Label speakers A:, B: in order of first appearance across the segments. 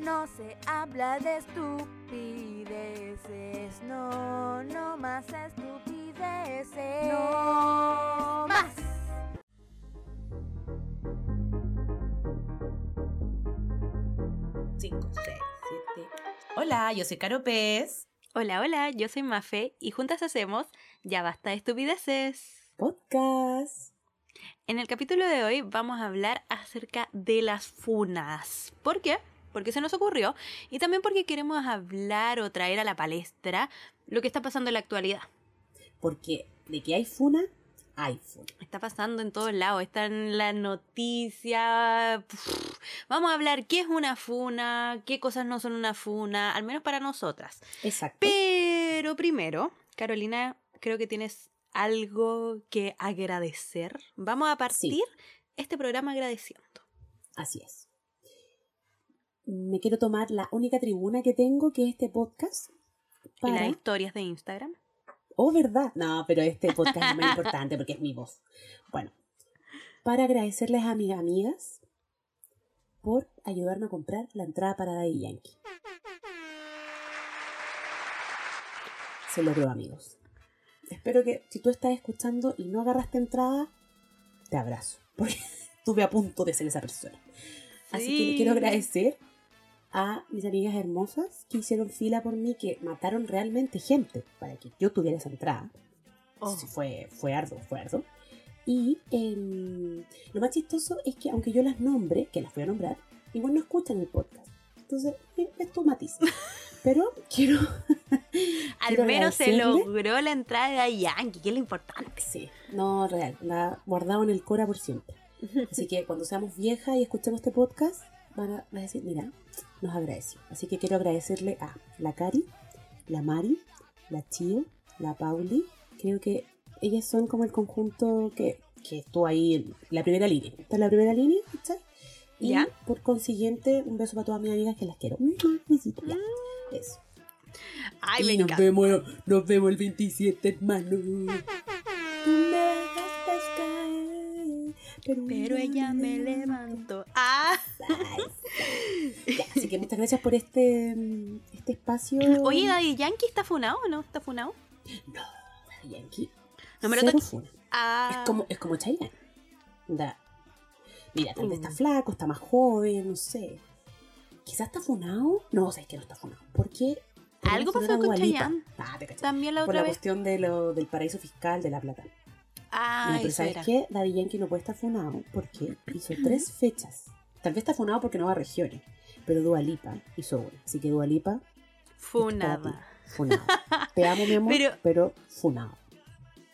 A: No se habla de estupideces, no, no más estupideces. No más.
B: Cinco, seis, siete. Hola, yo soy Caro Pez.
C: Hola, hola, yo soy Mafe y juntas hacemos Ya basta de estupideces.
B: Podcast.
C: En el capítulo de hoy vamos a hablar acerca de las funas. ¿Por qué? Porque se nos ocurrió y también porque queremos hablar o traer a la palestra lo que está pasando en la actualidad.
B: Porque de que hay funa, hay funa.
C: Está pasando en todos lados, está en la noticia. Pff, Vamos a hablar qué es una funa, qué cosas no son una funa, al menos para nosotras.
B: Exacto.
C: Pero primero, Carolina, creo que tienes algo que agradecer. Vamos a partir
B: Sí.
C: este programa agradeciendo.
B: Así es. Me quiero tomar la única tribuna que tengo, que es este podcast.
C: Y las historias de Instagram.
B: Oh, ¿verdad? No, pero este podcast es muy importante porque es mi voz. Bueno, para agradecerles a mis amigas por ayudarme a comprar la entrada para Daddy Yankee. Se logró, amigos. Espero que si tú estás escuchando y no agarraste entrada, te abrazo. Porque estuve a punto de ser esa persona. Así que le quiero agradecer a mis amigas hermosas que hicieron fila por mí, que mataron realmente gente para que yo tuviera esa entrada.
C: Oh.
B: Fue, fue arduo, fue arduo. Y em, lo más chistoso es que aunque yo las nombre, que las voy a nombrar, igual no escuchan el podcast. Entonces, eh, es tu matiz. Pero quiero...
C: Al menos se logró la entrada de Yankee, que es lo importante.
B: Sí, no, real, la guardado en el cora por siempre. Así que cuando seamos viejas y escuchemos este podcast, van a, van a decir, mira, nos agradeció. Así que quiero agradecerle a la Cari, la Mari, la Chio, la Pauli. Creo que ellas son como el conjunto que, que estuvo ahí en la primera línea. Está en la primera línea, ¿cachai? Y
C: Ya.
B: por consiguiente, un beso para todas mis amigas que las quiero. Besito, ya. Eso.
C: Ay,
B: y
C: me
B: nos
C: encanta.
B: vemos, nos vemos el 27, hermano.
C: Pero ella me levantó. Ah,
B: Ya, así que muchas gracias por este, mm, este espacio.
C: oye, Daddy Yankee está funado o no? ¿Está funado?
B: No, Daddy Yankee.
C: No me lo
B: cero funa.
C: Ah,
B: Es como, es como Chayanne. Da. Mira, tal vez
C: Mm.
B: está flaco, está más joven, no sé. Quizás está funado. No, sé que no está funado. ¿Por qué? Porque
C: Algo pasó con. Chayanne.
B: Ah, te
C: también la
B: Por
C: otra
B: la
C: vez.
B: cuestión de lo, del paraíso fiscal de la plata.
C: Ah,
B: No, pero ¿sabes qué? Daddy Yankee no puede estar funado porque hizo tres fechas. Tal vez está funado porque no va a regiones, pero Dua Lipa hizo una. Así que Dua Lipa,
C: Funada.
B: funado. Te amo, mi amor,
C: Pero-
B: pero, funado.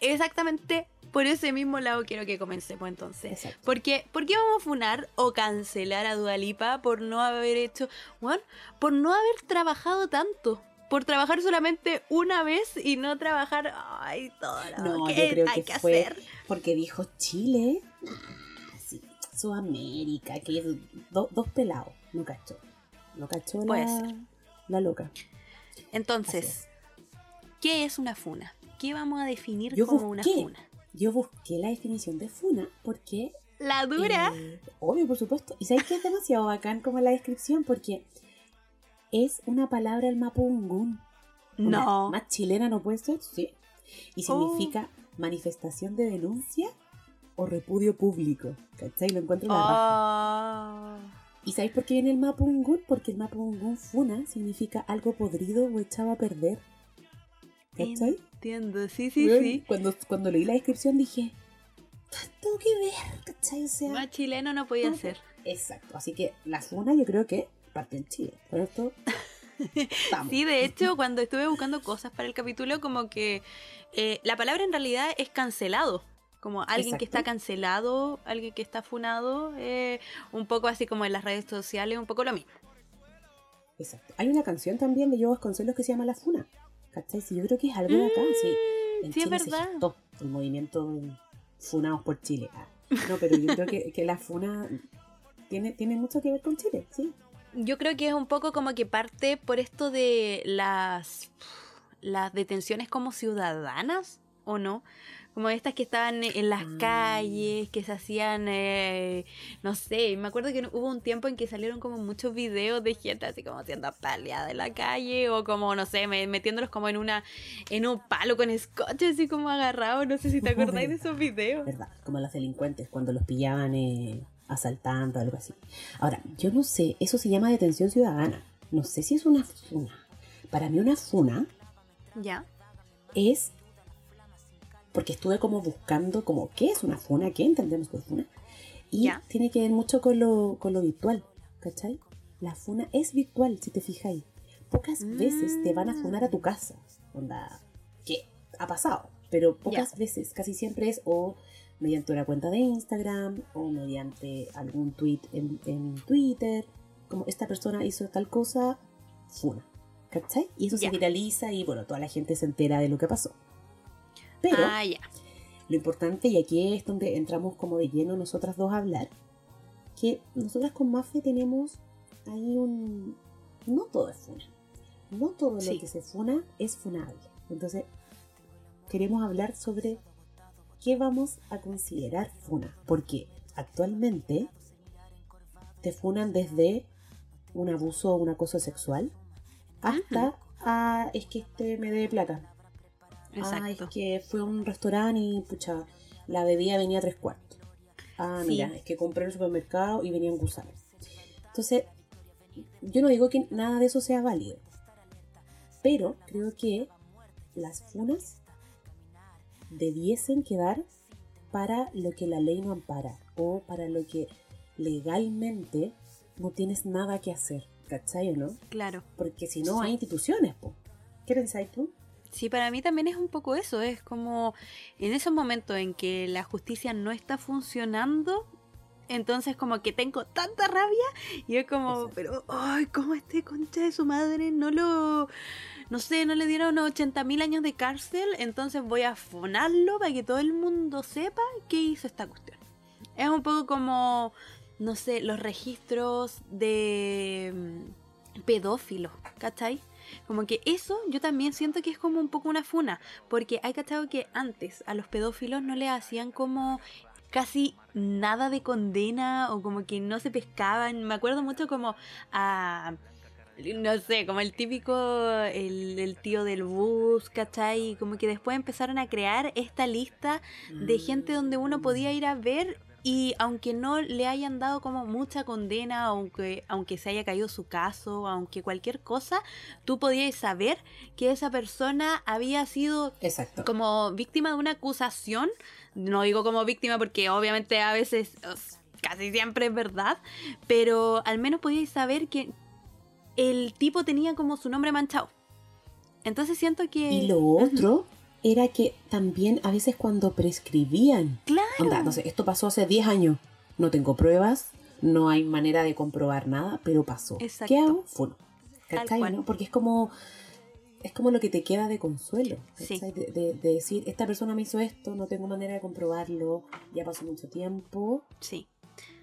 C: Exactamente por ese mismo lado quiero que comencemos entonces.
B: Exacto.
C: Porque, ¿Por qué vamos a funar o cancelar a Dualipa por no haber hecho, bueno, por no haber trabajado tanto? Por trabajar solamente una vez y no trabajar, ay, todo lo
B: No,
C: que
B: yo creo
C: hay
B: que,
C: que,
B: fue
C: hacer.
B: porque dijo Chile, ah, sí, Sudamérica, que do- dos pelados, no cachó. No cachó
C: Puede
B: la,
C: ser.
B: la loca.
C: Entonces, ¿qué es una funa? ¿Qué vamos a definir
B: Yo
C: como una funa?
B: Yo busqué la definición de funa porque
C: La dura.
B: Eh, obvio, por supuesto. Y sabes que es demasiado bacán como la descripción porque es una palabra el mapungún.
C: No.
B: Más chilena no puede ser, sí. Y
C: Oh.
B: significa manifestación de denuncia o repudio público. ¿Cachai? Lo encuentro en la raja. ¿Y sabéis por qué viene el mapungún? Porque el mapungún funa significa algo podrido o echado a perder. ¿Cachai?
C: Entiendo, sí, sí, sí.
B: Cuando, cuando leí la descripción dije, tengo que ver, ¿cachai? O sea,
C: Más chileno no podía ser.
B: Exacto, así que la funa yo creo que parte en Chile. Por esto estamos.
C: Sí, de hecho, cuando estuve buscando cosas para el capítulo, como que eh, la palabra en realidad es cancelado. Como alguien que está cancelado, alguien que está funado, eh, un poco así como en las redes sociales, un poco lo mismo.
B: Exacto. Hay una canción también de Yo Vasconcelos que se llama La Funa. ¿Cachai? Sí, yo creo que es algo de acá. Sí, en
C: Mm, sí, es verdad.
B: se gestó el movimiento Funados por Chile. Ah, No, pero yo creo que, que la funa tiene, tiene mucho que ver con Chile, sí.
C: Yo creo que es un poco como que parte por esto de las, las detenciones como ciudadanas, ¿o no? Como estas que estaban en las
B: Ah.
C: calles, que se hacían, eh, no sé, me acuerdo que hubo un tiempo en que salieron como muchos videos de gente así como siendo apaleada en la calle o como, no sé, me- metiéndolos como en una en un palo con scotch así como agarrado, no sé si te acordáis de esos videos.
B: ¿Verdad? Como los delincuentes cuando los pillaban eh, asaltando, algo así. Ahora, yo no sé, eso se llama detención ciudadana. No sé si es una funa. Para mí una funa
C: Ya.
B: es porque estuve como buscando como qué es una funa, qué entendemos por funa. Y
C: Ya.
B: tiene que ver mucho con lo, con lo virtual, ¿cachai? La funa es virtual, si te fijáis. Pocas veces te van a funar a tu casa. Onda, que ha pasado, pero pocas veces, casi siempre es o mediante una cuenta de Instagram o mediante algún tweet en, en Twitter, como esta persona hizo tal cosa, funa. ¿Cachai? Y eso
C: Ya.
B: se viraliza y bueno, toda la gente se entera de lo que pasó. Pero
C: ah,
B: lo importante, y aquí es donde entramos como de lleno nosotras dos a hablar, que nosotras con Mafe tenemos ahí un... No todo es funa. No todo
C: Sí.
B: lo que se funa es funable. Entonces, queremos hablar sobre qué vamos a considerar funa. Porque actualmente te funan desde un abuso o un acoso sexual hasta ah, es que este me dé plata. Ah, es
C: Exacto.
B: que fue a un restaurante y pucha, la bebida venía a tres cuartos. Ah,
C: Sí.
B: mira, es que compré en el supermercado y venían gusanos. Entonces, yo no digo que nada de eso sea válido. Pero creo que las funas debiesen quedar para lo que la ley no ampara o para lo que legalmente no tienes nada que hacer. ¿Cachai o no?
C: Claro.
B: Porque si no hay instituciones, po. ¿Qué pensáis tú?
C: Sí, para mí también es un poco eso, es como en esos momentos en que la justicia no está funcionando, entonces como que tengo tanta rabia y es como, pero, ay, ¿cómo este concha de su madre no lo, no sé, no le dieron 80 mil años de cárcel? Entonces voy a fonarlo para que todo el mundo sepa que hizo esta cuestión. Es un poco como, no sé, los registros de mm, pedófilos, ¿cachai? Como que eso yo también siento que es como un poco una funa, porque hay cachado que antes a los pedófilos no le hacían como casi nada de condena o como que no se pescaban. Me acuerdo mucho como a... No sé, como el típico, el, el tío del bus, ¿cachai? Como que después empezaron a crear esta lista de gente donde uno podía ir a ver y aunque no le hayan dado como mucha condena, aunque, aunque se haya caído su caso, aunque cualquier cosa, tú podías saber que esa persona había sido
B: Exacto.
C: como víctima de una acusación. No digo como víctima porque obviamente a veces, casi siempre es verdad, pero al menos podíais saber que el tipo tenía como su nombre manchado. Entonces siento que...
B: Y lo otro era que también a veces cuando prescribían,
C: Claro.
B: onda, no sé, esto pasó hace 10 años, no tengo pruebas, no hay manera de comprobar nada, pero pasó.
C: Exacto.
B: ¿Qué hago? Funo. Porque es como es como lo que te queda de consuelo,
C: Sí.
B: ¿cachai? de, de- de decir, esta persona me hizo esto, no tengo manera de comprobarlo, ya pasó mucho tiempo,
C: Sí.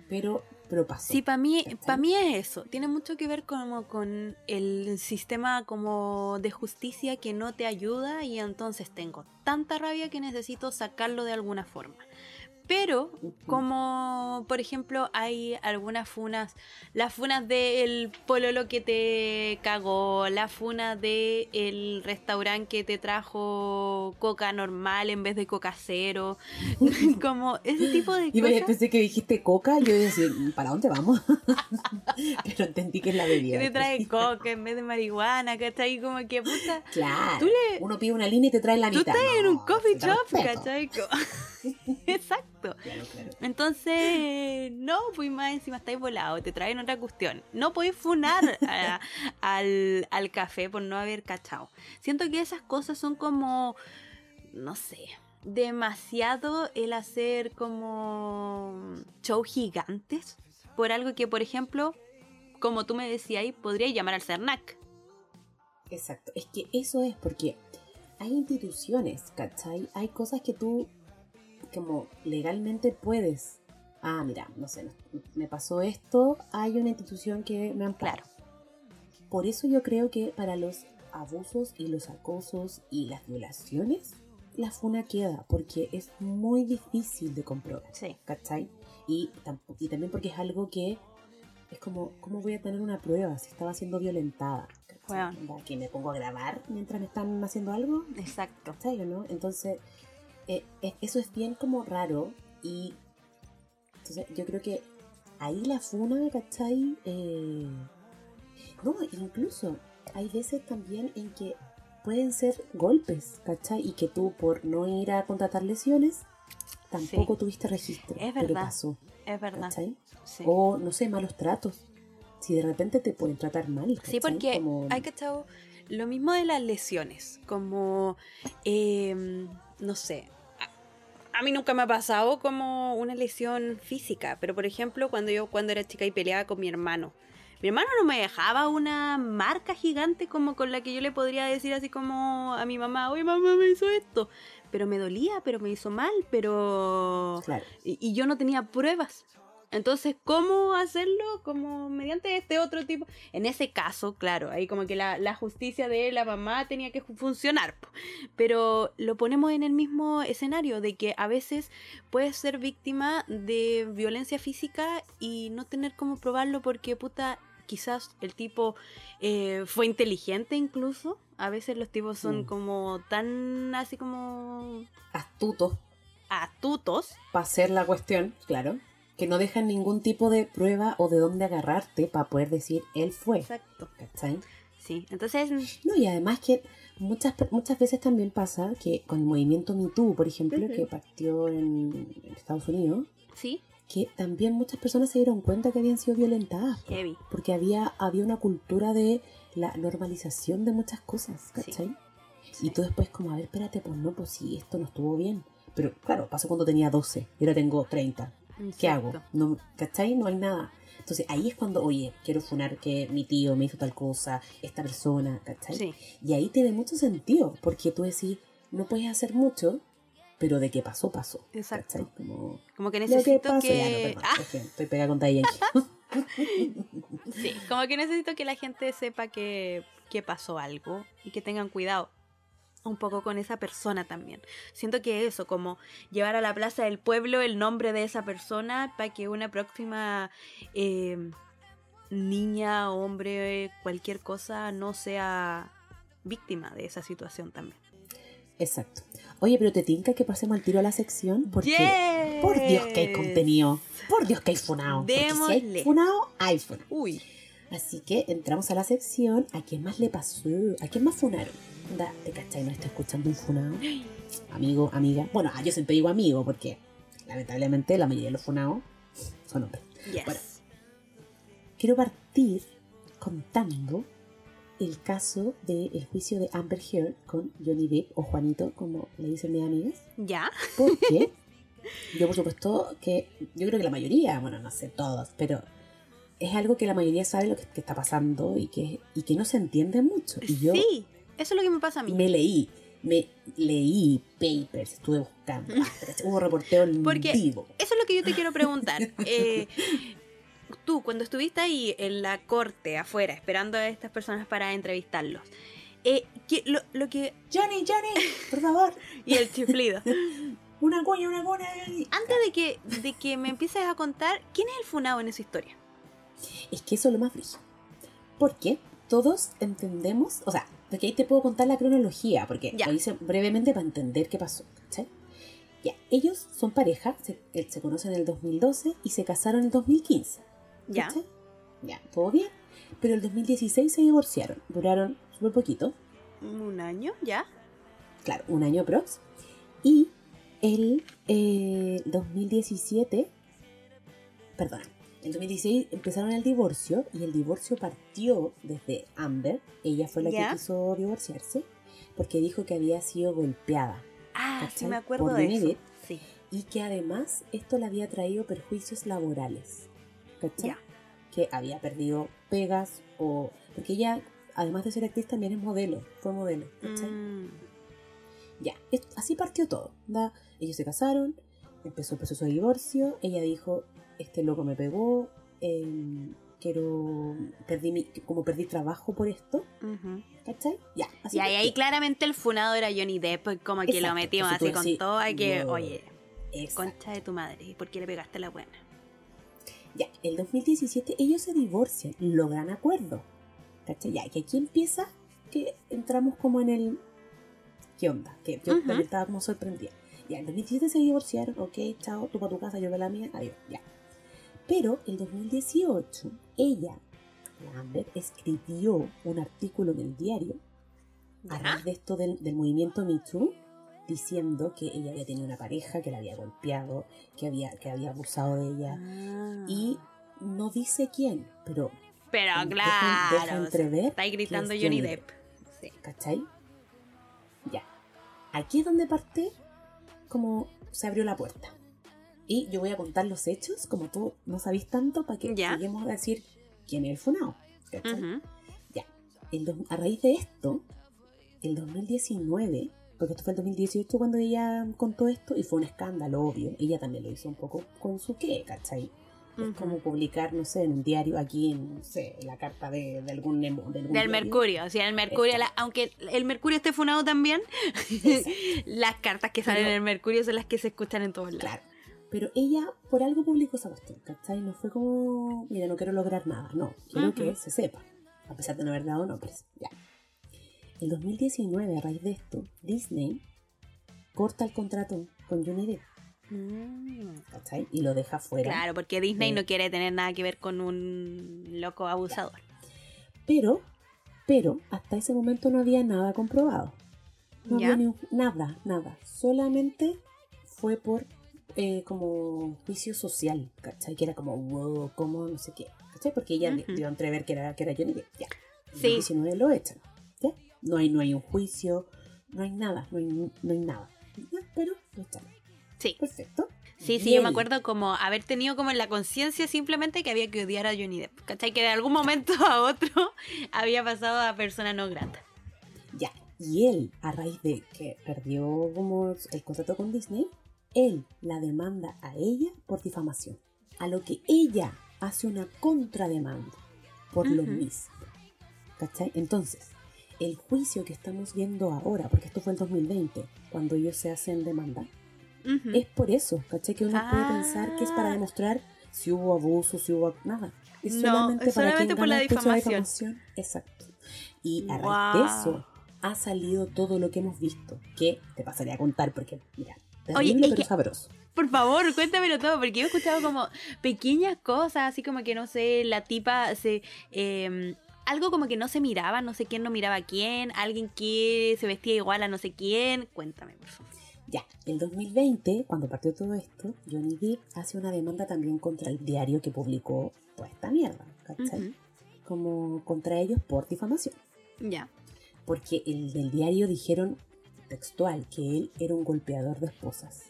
B: pero, pero pasó.
C: Sí, para mí, para mí es eso. Tiene mucho que ver como con el sistema como de justicia que no te ayuda y entonces tengo tanta rabia que necesito sacarlo de alguna forma. Pero, como por ejemplo, hay algunas funas, las funas del pololo que te cagó, la funa del el restaurante que te trajo coca normal en vez de coca cero, como ese tipo de
B: Y
C: cosas.
B: pensé que dijiste coca, yo iba a decir, ¿para dónde vamos? pero entendí que es la bebida.
C: que te trae coca en vez de marihuana, ¿cachai? Como que puta.
B: Claro.
C: Tú le-
B: Uno pide una línea y te trae la
C: Tú
B: mitad.
C: estás en un coffee shop. ¿cachai? Co- Exacto.
B: Claro, claro.
C: Entonces, no, pues más encima estáis volado, te traen otra cuestión. No podéis funar a- al, al café por no haber cachado. Siento que esas cosas son como, no sé, demasiado el hacer como show gigantes por algo que, por ejemplo, como tú me decías, podría llamar al CERNAC.
B: Exacto. Es que eso es porque hay instituciones, ¿cachai? Hay cosas que tú, como legalmente puedes. Ah, mira, no sé, me pasó esto, hay una institución que me ampara.
C: Claro.
B: Por eso yo creo que para los abusos y los acosos y las violaciones, la funa queda, porque es muy difícil de comprobar,
C: Sí.
B: ¿cachai? Y, y también porque es algo que es como, ¿cómo voy a tener una prueba si estaba siendo violentada? Onda, ¿Que me pongo a grabar mientras me están haciendo algo?
C: Exacto.
B: ¿Cachai o no? Entonces, eh, eh, eso es bien como raro y entonces yo creo que ahí la funa, ¿cachai? Eh, no, incluso hay veces también en que pueden ser golpes, ¿cachai? Y que tú por no ir a contratar lesiones tampoco tuviste registro.
C: Es
B: Pero
C: verdad.
B: pasó,
C: Es verdad.
B: O no sé, malos tratos. Si de repente te pueden tratar mal.
C: Sí, porque
B: Como-
C: hay que lo mismo de las lesiones, como, em, no sé, a, a mí nunca me ha pasado como una lesión física, pero por ejemplo, cuando yo cuando era chica y peleaba con mi hermano, mi hermano no me dejaba una marca gigante como con la que yo le podría decir así como a mi mamá, oye mamá me hizo esto, pero me dolía, pero me hizo mal, pero...
B: Claro.
C: y, y yo no tenía pruebas. Entonces, ¿cómo hacerlo? Como mediante este otro tipo. En ese caso, claro, ahí como que la, la justicia de la mamá tenía que fu- funcionar. Pero lo ponemos en el mismo escenario de que a veces puedes ser víctima de violencia física y no tener cómo probarlo porque, puta, quizás el tipo eh, fue inteligente incluso. A veces los tipos son
B: Mm.
C: como tan así como
B: Astutos
C: astutos.
B: para hacer la cuestión, claro, que no dejan ningún tipo de prueba o de dónde agarrarte para poder decir él fue.
C: Exacto.
B: ¿Cachai?
C: Sí, entonces
B: No, y además que muchas, muchas veces también pasa que con el movimiento Me Too, por ejemplo, que partió en, Estados Unidos,
C: Sí,
B: que también muchas personas se dieron cuenta que habían sido violentadas.
C: heavy.
B: Porque había, había una cultura de la normalización de muchas cosas, ¿cachai?
C: Sí.
B: Y tú después como, a ver, espérate, pues no, pues sí, esto no estuvo bien. Pero claro, pasó cuando tenía 12 y ahora tengo 30. ¿Qué hago?
C: Exacto.
B: No, ¿Cachai? No hay nada. Entonces ahí es cuando, oye, quiero funar que mi tío me hizo tal cosa, esta persona, ¿cachai?
C: Sí,
B: Y ahí tiene mucho sentido, porque tú decís, no puedes hacer mucho, pero de qué pasó, pasó.
C: Exacto.
B: ¿cachai? Como,
C: como que
B: lo que
C: necesito
B: pasó,
C: que...
B: ya no, perdón,
C: Ah,
B: es que estoy pegada con Daddy
C: sí, como que necesito que la gente sepa que, que pasó algo y que tengan cuidado un poco con esa persona también. Siento que eso, como llevar a la plaza del pueblo el nombre de esa persona para que una próxima eh, niña, hombre, cualquier cosa no sea víctima de esa situación también.
B: Exacto. Oye, pero te tinca que pasemos al tiro a la sección, porque
C: Yes.
B: por Dios que hay contenido, por Dios que hay funado. Porque si
C: Démosle.
B: hay funado, hay funado.
C: Uy,
B: Así que entramos a la sección. ¿A quién más le pasó? ¿A quién más funaron? Da, ¿Te cachai? ¿No está escuchando un funado? Amigo, amiga. Bueno, ah, yo siempre digo amigo porque lamentablemente la mayoría de los funados son hombres.
C: yes.
B: Bueno. Quiero partir contando el caso del juicio de Amber Heard con Johnny Depp o Juanito, como le dicen mis amigas.
C: ¿Ya?
B: Porque yo, por supuesto, que yo creo que la mayoría, bueno, no sé todos, pero es algo que la mayoría sabe lo que, que está pasando y que, y que no se entiende mucho. Y yo
C: Sí, eso es lo que me pasa a mí.
B: me leí, me leí papers, estuve buscando, ah, hubo reporteo en
C: Porque-
B: vivo.
C: Eso es lo que yo te quiero preguntar. Eh, tú, cuando estuviste ahí en la corte afuera, esperando a estas personas para entrevistarlos, eh, ¿qué- lo, lo que...
B: Johnny, Johnny, por favor,
C: Y el chiflido.
B: una cuña, una cuña.
C: Antes de que, de que me empieces a contar, ¿quién es el funado en esa historia?
B: Es que eso es lo más brillo. Porque todos entendemos, o sea, porque ahí te puedo contar la cronología, porque
C: Ya.
B: lo hice brevemente para entender qué pasó. ¿cachai? Ya, ellos son pareja, se, eh, se conocen en el 2012 y se casaron en el 2015.
C: Ya.
B: ¿cachai? Ya, todo bien. Pero el 2016 se divorciaron. Duraron súper poquito,
C: ¿Un año? ¿Ya?
B: claro, un año prox. Y el eh, 2017, perdón, en 2016 empezaron el divorcio y el divorcio partió desde Amber. Ella fue la
C: Ya.
B: que quiso divorciarse porque dijo que había sido golpeada
C: Ah, sí
B: ¿Cachai?
C: me acuerdo
B: Por
C: de
B: Johnny
C: eso. Sí.
B: y que además esto le había traído perjuicios laborales. ¿Cachai?
C: Ya.
B: Que había perdido pegas o... Porque ella, además de ser actriz, también es modelo. Fue modelo. ¿cachai?
C: Mm,
B: Ya, así partió todo. ¿da? Ellos se casaron, empezó el proceso de divorcio, ella dijo, este loco me pegó, em, quiero, perdí mi, como perdí trabajo por esto,
C: Ujú.
B: ¿cachai? Ya, así
C: Y ahí, claramente el funado era Johnny Depp, pues, como que lo
B: Exacto, entonces
C: así con
B: decís,
C: todo, que,
B: no.
C: oye,
B: Exacto.
C: concha de tu madre, ¿y por qué le pegaste la buena?
B: Ya, el 2017 ellos se divorcian, logran acuerdo. ¿Cachai? Ya, que aquí empieza que entramos como en el... ¿Qué onda? Que yo
C: Ujú.
B: también estaba como sorprendida. Ya, el 2017 se divorciaron, ok, chao, tú para tu casa, yo para la mía, adiós, ya. Pero el 2018, ella, la Amber, escribió un artículo en el diario a raíz de esto del, del movimiento Me Too, diciendo que ella había tenido una pareja, que la había golpeado, que había, que había abusado de ella.
C: Ah.
B: Y no dice quién, pero,
C: Pero claro,
B: deja entrever
C: está ahí gritando Johnny
B: Johnny
C: Depp. Sí.
B: ¿cachai? Ya. Aquí es donde parte como se abrió la puerta. Y yo voy a contar los hechos, como tú no sabís tanto, para que
C: Ya.
B: lleguemos a decir quién es el funao. ¿cachai?
C: Ujú.
B: Ya. El a raíz de esto, el 2019, porque esto fue el 2018 cuando ella contó esto, y fue un escándalo, obvio. Ella también lo hizo un poco con su qué, ¿cachai? Es
C: Ujú.
B: como publicar, no sé, en un diario aquí, en, no sé, en la carta de, de algún nemo. De algún
C: Del
B: diario.
C: Mercurio, o sea, el Mercurio, la- aunque el Mercurio esté funado también, las cartas que salen
B: Pero-
C: en el Mercurio son las que se escuchan en todos lados.
B: Claro. Pero ella por algo publicó esa cuestión, ¿cachai? No fue como, mira, no quiero lograr nada, no, quiero que se sepa, a pesar de no haber dado nombres, ya. En 2019, a raíz de esto, Disney corta el contrato con Johnny Depp,
C: Mm.
B: ¿cachai? Y lo deja fuera.
C: Claro, porque Disney no quiere tener nada que ver con un loco abusador.
B: Pero, pero, hasta ese momento no había nada comprobado. No
C: ¿Ya?
B: había ni un- nada, nada. Solamente fue por eh, como juicio social, ¿cachai? Que era como, wow, como no sé qué, ¿cachai? Porque ella
C: Ujú.
B: dio a entrever que era, que era Johnny Depp, ya.
C: Sí.
B: 2019 lo echan, ¿ya? No hay, no hay un juicio, no hay nada, no hay, no hay nada. Ya, pero lo echaron.
C: Sí.
B: Perfecto.
C: Sí, sí,
B: Y
C: yo me acuerdo como haber tenido como en la conciencia simplemente que había que odiar a Johnny Depp. ¿Cachai? Que de algún momento a otro había pasado a persona no grata.
B: Ya, y él, a raíz de que perdió como el contrato con Disney, él la demanda a ella por difamación. A lo que ella hace una contrademanda por lo
C: Ujú.
B: mismo. ¿Cachai? Entonces, el juicio que estamos viendo ahora, porque esto fue el 2020, cuando ellos se hacen demanda,
C: Ujú.
B: es por eso, ¿cachai? Que uno puede
C: Ah.
B: pensar que es para demostrar si hubo abuso, si hubo nada. Es
C: No,
B: solamente
C: es
B: para
C: solamente
B: quien
C: por la
B: de
C: difamación.
B: Exacto. Y a raíz
C: Guau.
B: de eso ha salido todo lo que hemos visto, que te pasaría a contar porque, mira,
C: Oye, es que-
B: sabroso.
C: Por favor, cuéntamelo todo, porque yo he escuchado como pequeñas cosas, así como que no sé, la tipa se. eh, algo como que no se miraba, no sé quién no miraba a quién, alguien que se vestía igual a no sé quién. Cuéntame, por favor.
B: Ya, el 2020, cuando partió todo esto, Johnny Depp hace una demanda también contra el diario que publicó toda esta mierda, ¿cachai? Como contra ellos por difamación.
C: Ya.
B: Porque el del diario dijeron textual que él era un golpeador de esposas.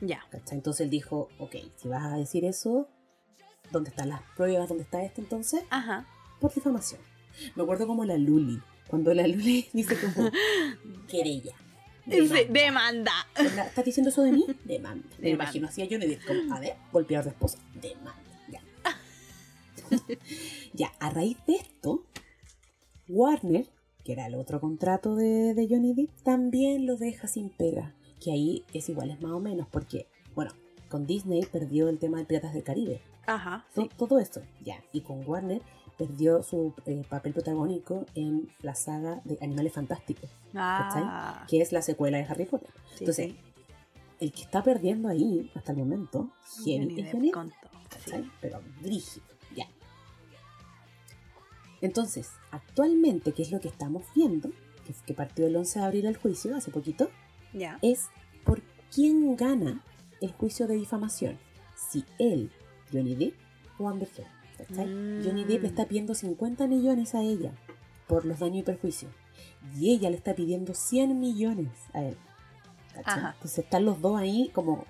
C: Ya.
B: ¿cachai? Entonces él dijo, ok, si vas a decir eso, ¿dónde están las pruebas? ¿Dónde está esto entonces?
C: Ajá.
B: Por difamación. Me acuerdo como la Luli, cuando la Luli dice como, querella. Demanda.
C: demanda.
B: ¿Estás diciendo eso de mí? Demanda. Me imagino así a Johnny como, a ver, golpeador de esposa. Demanda. Ya. ya, a raíz de esto, Warner, que era el otro contrato de, de Johnny Depp, también lo deja sin pega. Que ahí es igual, es más o menos, porque, bueno, con Disney perdió el tema de Piratas del Caribe.
C: Ajá.
B: To-
C: Sí.
B: Todo esto, ya. Y con Warner perdió su eh, papel protagónico en la saga de Animales Fantásticos,
C: Ah.
B: que es la secuela de Harry Potter.
C: sí,
B: Entonces,
C: sí.
B: el que está perdiendo ahí hasta el momento,
C: Johnny,
B: es
C: Depp
B: Johnny,
C: todo,
B: pero brígido. Entonces, actualmente, ¿qué es lo que estamos viendo? Que, que partió el 11 de abril el juicio, hace poquito,
C: Ya.
B: es por quién gana el juicio de difamación. Si él, Johnny Depp o Amber Heard.
C: Mm.
B: Johnny Depp le está pidiendo 50 millones a ella por los daños y perjuicios. Y ella le está pidiendo 100 millones a él. Entonces están los dos ahí como...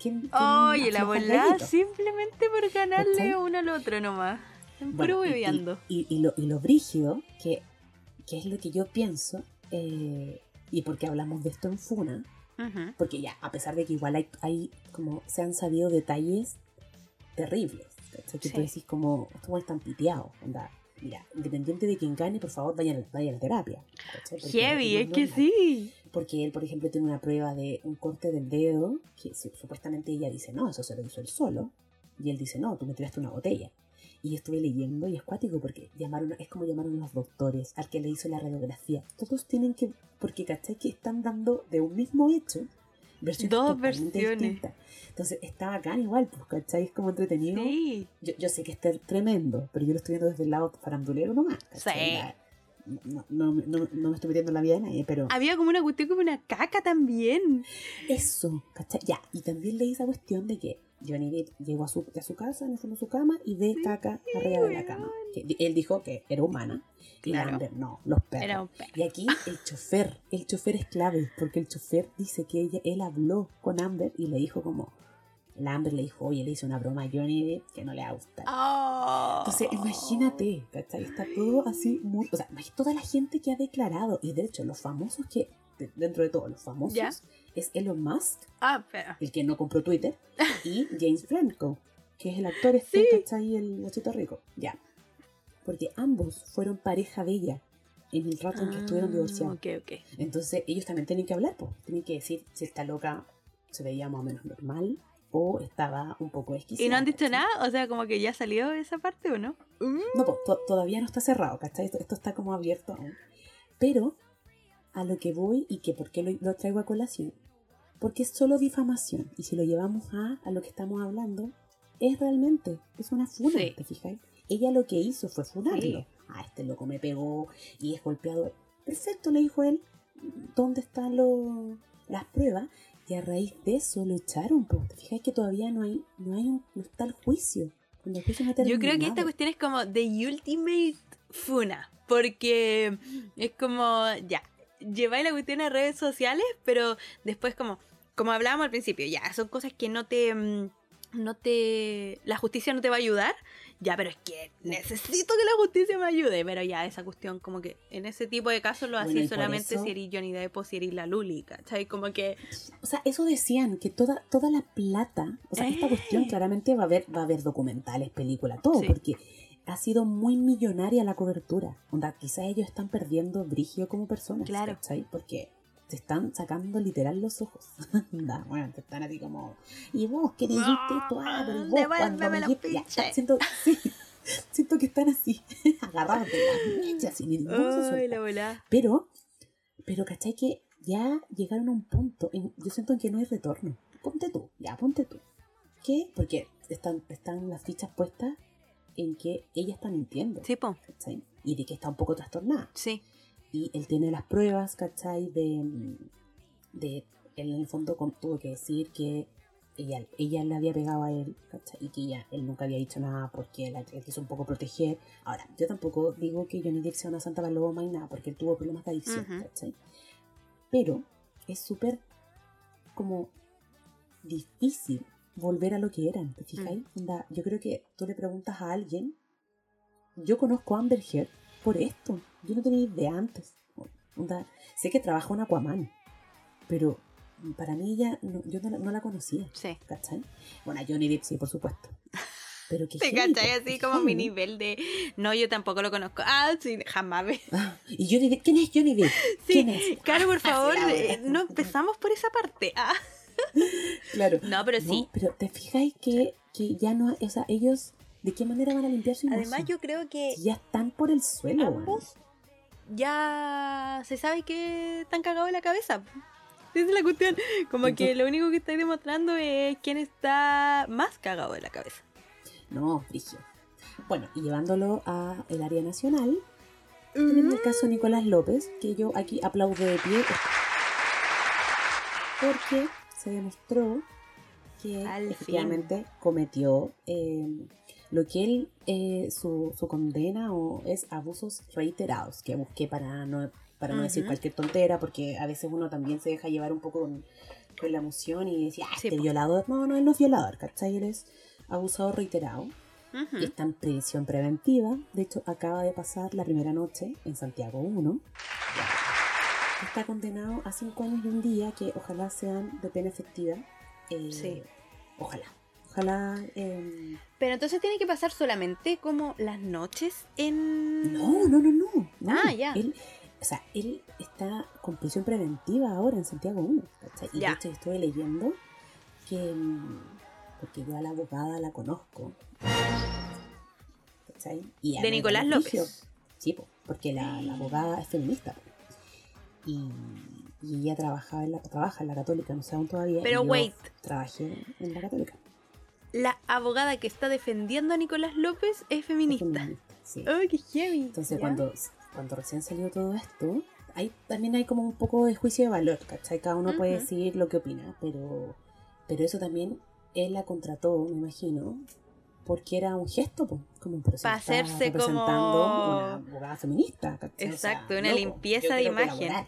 B: ¿quién,
C: la volada simplemente por ganarle
B: ¿Cachai?
C: uno al otro nomás. En
B: Bueno, y- y-. Y, lo, y lo brígido, que, que es lo que yo pienso, eh, y porque hablamos de esto en Funa,
C: Ujú.
B: porque ya, a pesar de que igual hay, hay como se han sabido detalles terribles, ¿cachai? Que
C: Sí.
B: tú decís como, estos están piteados, onda. Mira, independiente de quién gane, por favor, vayan, vayan a terapia. ¿cachai? Porque
C: Heavy,
B: no
C: es que sí.
B: Porque él, por ejemplo, tiene una prueba de un corte del dedo, que su- supuestamente ella dice, no, eso se lo hizo él solo. Y él dice, no, tú me tiraste una botella. Y yo estuve leyendo y es cuático porque llamaron, es como llamaron a los doctores, al que le hizo la radiografía. Todos tienen que, porque cachai que están dando de un mismo hecho versiones
C: Dos versiones.
B: distintas. Entonces está bacán igual, pues cachai, es como entretenido.
C: Sí.
B: Yo, yo sé que está tremendo, pero yo lo estoy viendo desde el lado farandulero nomás. ¿cachai?
C: Sí.
B: No, no, no, no me estoy metiendo en la vida de nadie, pero...
C: Había como una cuestión como una caca también.
B: Eso, ¿cachai? Ya, y también leí esa cuestión de que Johnny Depp llegó a su, a su casa, en su cama y ve caca arriba de la cama. Que él dijo que era humana y
C: Claro.
B: Amber no, los perros.
C: Era un perro.
B: Y aquí el chofer, el chofer es clave, porque el chofer dice que ella, él habló con Amber y le dijo como, la Amber le dijo, oye, le hice una broma a Johnny que no le va a gustar.
C: Oh.
B: Entonces, imagínate, ¿cachai? Está todo así muy... O sea, toda la gente que ha declarado, y de hecho, los famosos que, de- dentro de todos los famosos, es Elon Musk,
C: Ah, pero.
B: el que no compró Twitter, y James Franco, que es el actor este,
C: Sí.
B: ¿cachai? El bochito rico. Ya. Porque ambos fueron pareja de ella en el rato en que estuvieron
C: Ah,
B: divorciados.
C: Ok, ok.
B: Entonces, ellos también tienen que hablar, pues. Tienen que decir si esta loca se veía más o menos normal o estaba un poco exquisita.
C: ¿Y no han dicho
B: ¿cachai?
C: nada? O sea, como que ya salió esa parte o no?
B: No, po, to- todavía no está cerrado, ¿cachai? Esto, esto está como abierto aún. Pero a lo que voy y que por qué lo, lo traigo a colación, porque es solo difamación. Y si lo llevamos a, a lo que estamos hablando, es realmente, es una funa,
C: Sí.
B: ¿te fijáis? Ella lo que hizo fue funarlo.
C: Sí.
B: Ah, este loco me pegó y es golpeador. Perfecto, le dijo él. ¿Dónde están los- las pruebas? Y a raíz de eso lo echaron, po. ¿Te fijáis que todavía no hay, no hay un, no está el juicio? Cuando el juicio no
C: Yo creo que esta cuestión es como The Ultimate Funa. Porque es como, ya, lleváis la cuestión a redes sociales, pero después como, como hablábamos al principio, ya, son cosas que no te... mm, No te. La justicia no te va a ayudar. Ya, pero es que necesito que la justicia me ayude. Pero ya, esa cuestión, como que en ese tipo de casos lo
B: Bueno,
C: hacía solamente
B: eso-
C: si eres Johnny Depp o si eres la Luli, ¿cachai? Como que.
B: O sea, eso decían, que toda, toda la plata, o sea, esta
C: Eh.
B: cuestión claramente va a haber, va a haber documentales, películas, todo,
C: Sí.
B: porque ha sido muy millonaria la cobertura. Onda, quizás ellos están perdiendo brigio como personas,
C: Claro.
B: ¿cachai? Porque te están sacando literal los ojos. Onda, bueno, te están así como, y vos, ¿qué me dijiste esto? Ah, pero vos, cuando me
C: los
B: dijiste-". Ya,
C: pinches.
B: siento, sí, siento que están así, agarrados de las mechas, sin suelta.
C: la.
B: Pero, pero ¿cachai? Que ya llegaron a un punto, en- yo siento en que no hay retorno. Ponte tú, ya, ponte tú. ¿Qué? Porque están, están las fichas puestas en que ella está mintiendo.
C: Sí, po.
B: ¿cachai? Y de que está un poco trastornada.
C: Sí.
B: Y él tiene las pruebas, ¿cachai? De, de él en el fondo tuvo que decir que ella, ella le había pegado a él, ¿cachai? Y que ella, él nunca había dicho nada porque la él quiso un poco proteger. Ahora, yo tampoco digo que Johnny Depp sea una santa paloma y nada, porque él tuvo problemas de adicción,
C: Ujú.
B: ¿cachai? Pero es súper como difícil volver a lo que eran, ¿te fijáis? Onda, yo creo que tú le preguntas a alguien, yo conozco a Amber Heard por esto, yo no tenía idea antes. Onda, sé que trabaja en Aquaman, pero para mí ella, no- yo no la, no la conocía,
C: Sí.
B: ¿cachai? Bueno, Johnny Depp sí, por supuesto. Pero que
C: Te cachai así como mi nivel de. No, yo tampoco lo conozco. Ah, sí, jamás.
B: Ah, y Johnny Depp, ¿quién es Johnny Depp?
C: Sí,
B: ¿Quién es?
C: Caro, por favor, eh, no empezamos por esa parte. Ah.
B: Claro.
C: No, pero sí.
B: No, pero te fijáis que, que ya no, o sea, ellos, ¿de qué manera van a limpiar su imagen?
C: Además, yo creo que
B: Si ya están por el suelo.
C: ambos ya se sabe que están cagados de la cabeza. Esa es la cuestión. Como que lo único que estáis demostrando es quién está más cagado de la cabeza.
B: No, frigio. Bueno, y llevándolo a el área nacional, tenemos el caso de Nicolás López, que yo aquí aplaudo de pie. Porque se demostró que
C: Al fin.
B: efectivamente cometió eh, lo que él, eh, su, su condena o es abusos reiterados, que busqué para no, para no decir cualquier tontera, porque a veces uno también se deja llevar un poco con, con la emoción y decía, ah, este violador. No, no, él no es violador, ¿cachai? Él es abusador reiterado está en prisión preventiva. De hecho, acaba de pasar la primera noche en Santiago 1. Está condenado a cinco años y un día que ojalá sean de pena efectiva. Eh,
C: Sí.
B: Ojalá. Ojalá. eh,
C: Pero entonces tiene que pasar solamente como las noches en...
B: No, no, no, no. no.
C: Ah, ya.
B: Él, o sea, él está con prisión preventiva ahora en Santiago 1. ¿cachai? Y
C: Ya.
B: de hecho estuve leyendo que. mm, Porque yo a la abogada la conozco. ¿cachai? Y
C: De Nicolás López.
B: Sí, po, porque la, la abogada es feminista. Y, y ella trabajaba en la, trabaja en la católica, no sé aún todavía.
C: Pero wait.
B: Trabajé en la católica.
C: Abogada que está defendiendo a Nicolás López es feminista.
B: sí.
C: ¡Ay, qué heavy!
B: Entonces
C: ¿Ya?
B: cuando, cuando recién salió todo esto, hay, también hay como un poco de juicio de valor, ¿cachai? Cada uno puede decir lo que opina, pero, pero eso también él la contrató, me imagino, porque era un gesto, po, como por eso
C: Pa'
B: está
C: hacerse
B: representando
C: como-
B: una abogada feminista, ¿cachai? O sea,
C: Exacto, una
B: loco,
C: limpieza
B: yo
C: de imagen.
B: colaborar.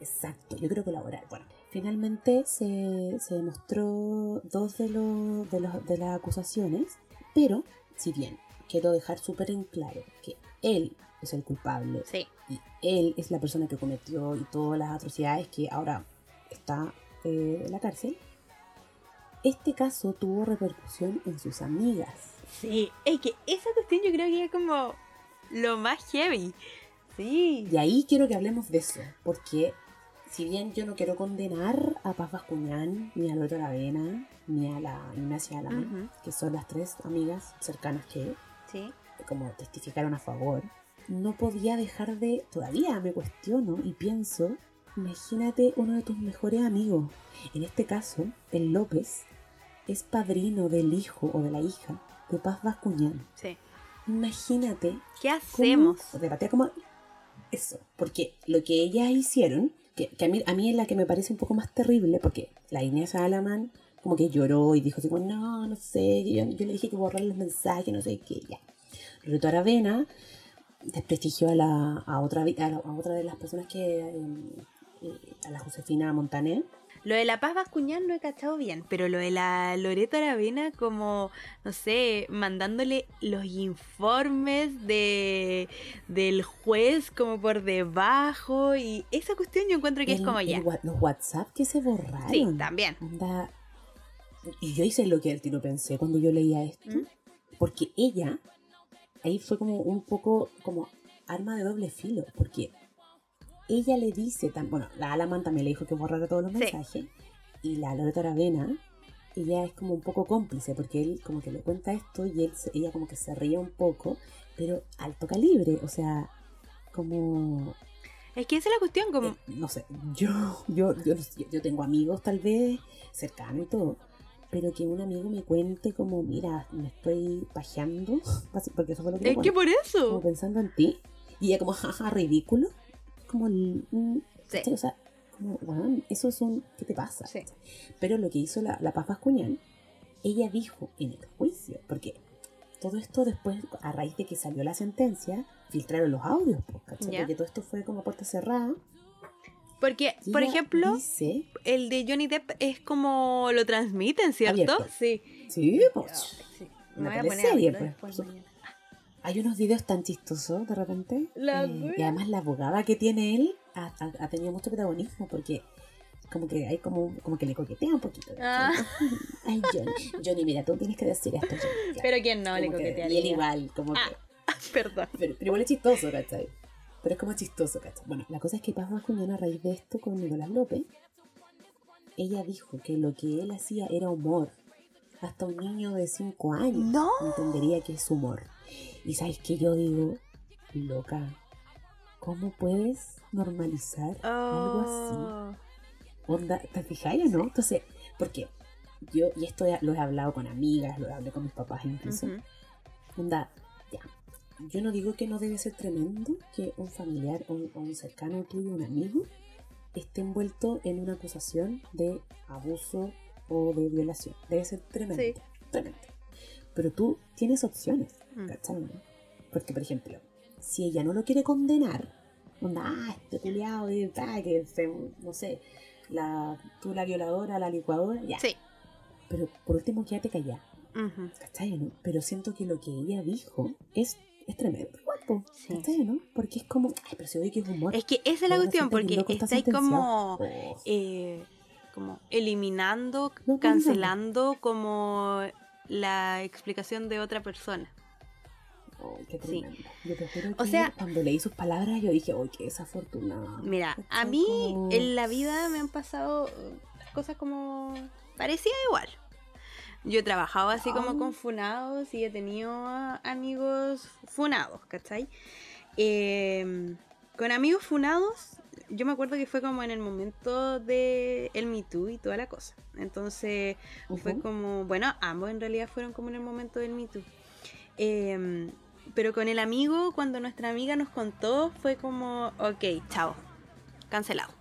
B: Exacto, yo quiero colaborar. Bueno, finalmente se, se demostró dos de, los de, los- de las acusaciones, pero si bien quiero dejar súper en claro que él es el culpable
C: Sí.
B: y él es la persona que cometió y todas las atrocidades que ahora está eh, en la cárcel, este caso tuvo repercusión en sus amigas.
C: Sí, es que esa cuestión yo creo que es como lo más heavy. Sí.
B: Y ahí quiero que hablemos de eso, porque si bien yo no quiero condenar a Paz Bascuñán, ni a Loreto Aravena, ni a la Ignacia Alamán,
C: Ujú.
B: que son las tres amigas cercanas que
C: Sí.
B: como testificaron a favor, no podía dejar de, todavía me cuestiono y pienso, imagínate uno de tus mejores amigos, en este caso, el López, es padrino del hijo o de la hija de Paz Bascuñán.
C: Sí.
B: Imagínate
C: ¿Qué hacemos?
B: debatir como eso, porque lo que ellas hicieron, que, a, mí, a mí es la que me parece un poco más terrible, porque la Inés Alaman como que lloró y dijo así como, no, no sé, yo, yo le dije que borrar los mensajes, no sé qué, ya. Loreto Aravena desprestigió a, la, a, otra, a, otra de las personas que, eh, eh, a la Josefina Montaner,
C: Lo de la Paz Bascuñán lo he cachado bien, pero lo de la Loreto Aravena como, no sé, mandándole los informes de del juez como por debajo y esa cuestión yo encuentro que es como ya.
B: wa- los WhatsApp que se borraron.
C: Sí, también.
B: Y yo hice lo que el tiro pensé cuando yo leía esto.
C: ¿Mm?
B: Porque ella, ahí fue como un poco como arma de doble filo. Porque ella le dice, tan, bueno, la Alaman también le dijo que borrara todos los
C: Sí.
B: mensajes. Y la Loreto Aravena, ella es como un poco cómplice. Porque él como que le cuenta esto y él, ella como que se ríe un poco. Pero alto calibre, o sea, como
C: Es que esa es la cuestión, como...
B: eh, no sé, yo, yo, yo, yo tengo amigos tal vez cercanos y todo, pero que un amigo me cuente como, mira, me estoy pajeando, porque eso fue lo que me
C: es que por
B: como
C: eso.
B: pensando en ti, y ella como, jaja, ridículo, como, el- mm,
C: Sí.
B: o sea, como, weón, eso es un, ¿qué te pasa?
C: Sí.
B: Pero lo que hizo la, la Paz Bascuñán, ella dijo en el juicio, porque todo esto después, a raíz de que salió la sentencia, filtraron los audios, pues, ¿cachai?
C: Ya.
B: Porque todo esto fue como a puerta cerrada.
C: Porque,
B: Y
C: por ejemplo,
B: Dice,
C: el de Johnny Depp es como lo transmiten, ¿cierto?
B: Abierto.
C: Sí.
B: sí, pues,
C: Sí. Me voy a poner a
B: teleserie,
C: verlo
B: pues,
C: después.
B: Hay unos videos tan chistosos de repente.
C: La
B: eh, y además la abogada que tiene él ha, ha- ha tenido mucho protagonismo porque como que hay como, como que le coquetea un poquito.
C: Ah.
B: Ay, Johnny, Johnny, mira, tú tienes que decir esto. Johnny.
C: Pero quién no le
B: Como que-
C: coquetearía.
B: Y él igual, como
C: Ah.
B: que...
C: Perdón.
B: Pero, pero igual es chistoso, ¿cachai? Pero es como chistoso, ¿cachai? Bueno, la cosa es que Paz Bascuñán a raíz de esto con Nicolás López, ella dijo que lo que él hacía era humor. Hasta un niño de 5 años
C: No.
B: entendería que es humor. Y sabes que yo digo, loca, ¿cómo puedes normalizar algo así?
C: Oh.
B: Onda, ¿te fijáis o no? Entonces, porque yo, y esto lo he hablado con amigas, lo hablé con mis papás incluso,
C: Ujú.
B: Onda, ya. Yo no digo que no debe ser tremendo que un familiar o un, o un cercano tuyo, un amigo, esté envuelto en una acusación de abuso o de violación. Debe ser tremendo.
C: Sí.
B: Tremendo. Pero tú tienes opciones. ¿Cachai? Porque, por ejemplo, si ella no lo quiere condenar, onda, ah, este culiado, y, ah, que se- no sé, la, tú la violadora, la licuadora, ya.
C: Sí.
B: Pero por último, quédate callada.
C: Ujú.
B: ¿Cachai, no? Pero siento que lo que ella dijo es, es tremendo. Igual, po,
C: Sí.
B: ¿Cachai, no? Porque es como, ay, pero se ve que es humor.
C: Es que esa es la cuestión, porque
B: está
C: como.
B: Oh,
C: eh, como eliminando,
B: no.
C: cancelando como la explicación de otra persona.
B: Ay, qué
C: Sí.
B: tremendo. Yo te juro
C: O sea-
B: cuando leí sus palabras, yo dije, ¡ay, qué desafortunada!
C: Mira, a mí
B: Como-
C: en la vida me han pasado eh, cosas como parecía igual. Yo he trabajado así como con funados y he tenido amigos funados, ¿cachai? Eh, con amigos funados, yo me acuerdo que fue como en el momento de el Me Too y toda la cosa. Entonces fue como, bueno, ambos en realidad fueron como en el momento del Me Too. Eh, pero con el amigo, cuando nuestra amiga nos contó, fue como, ok, chao, cancelado.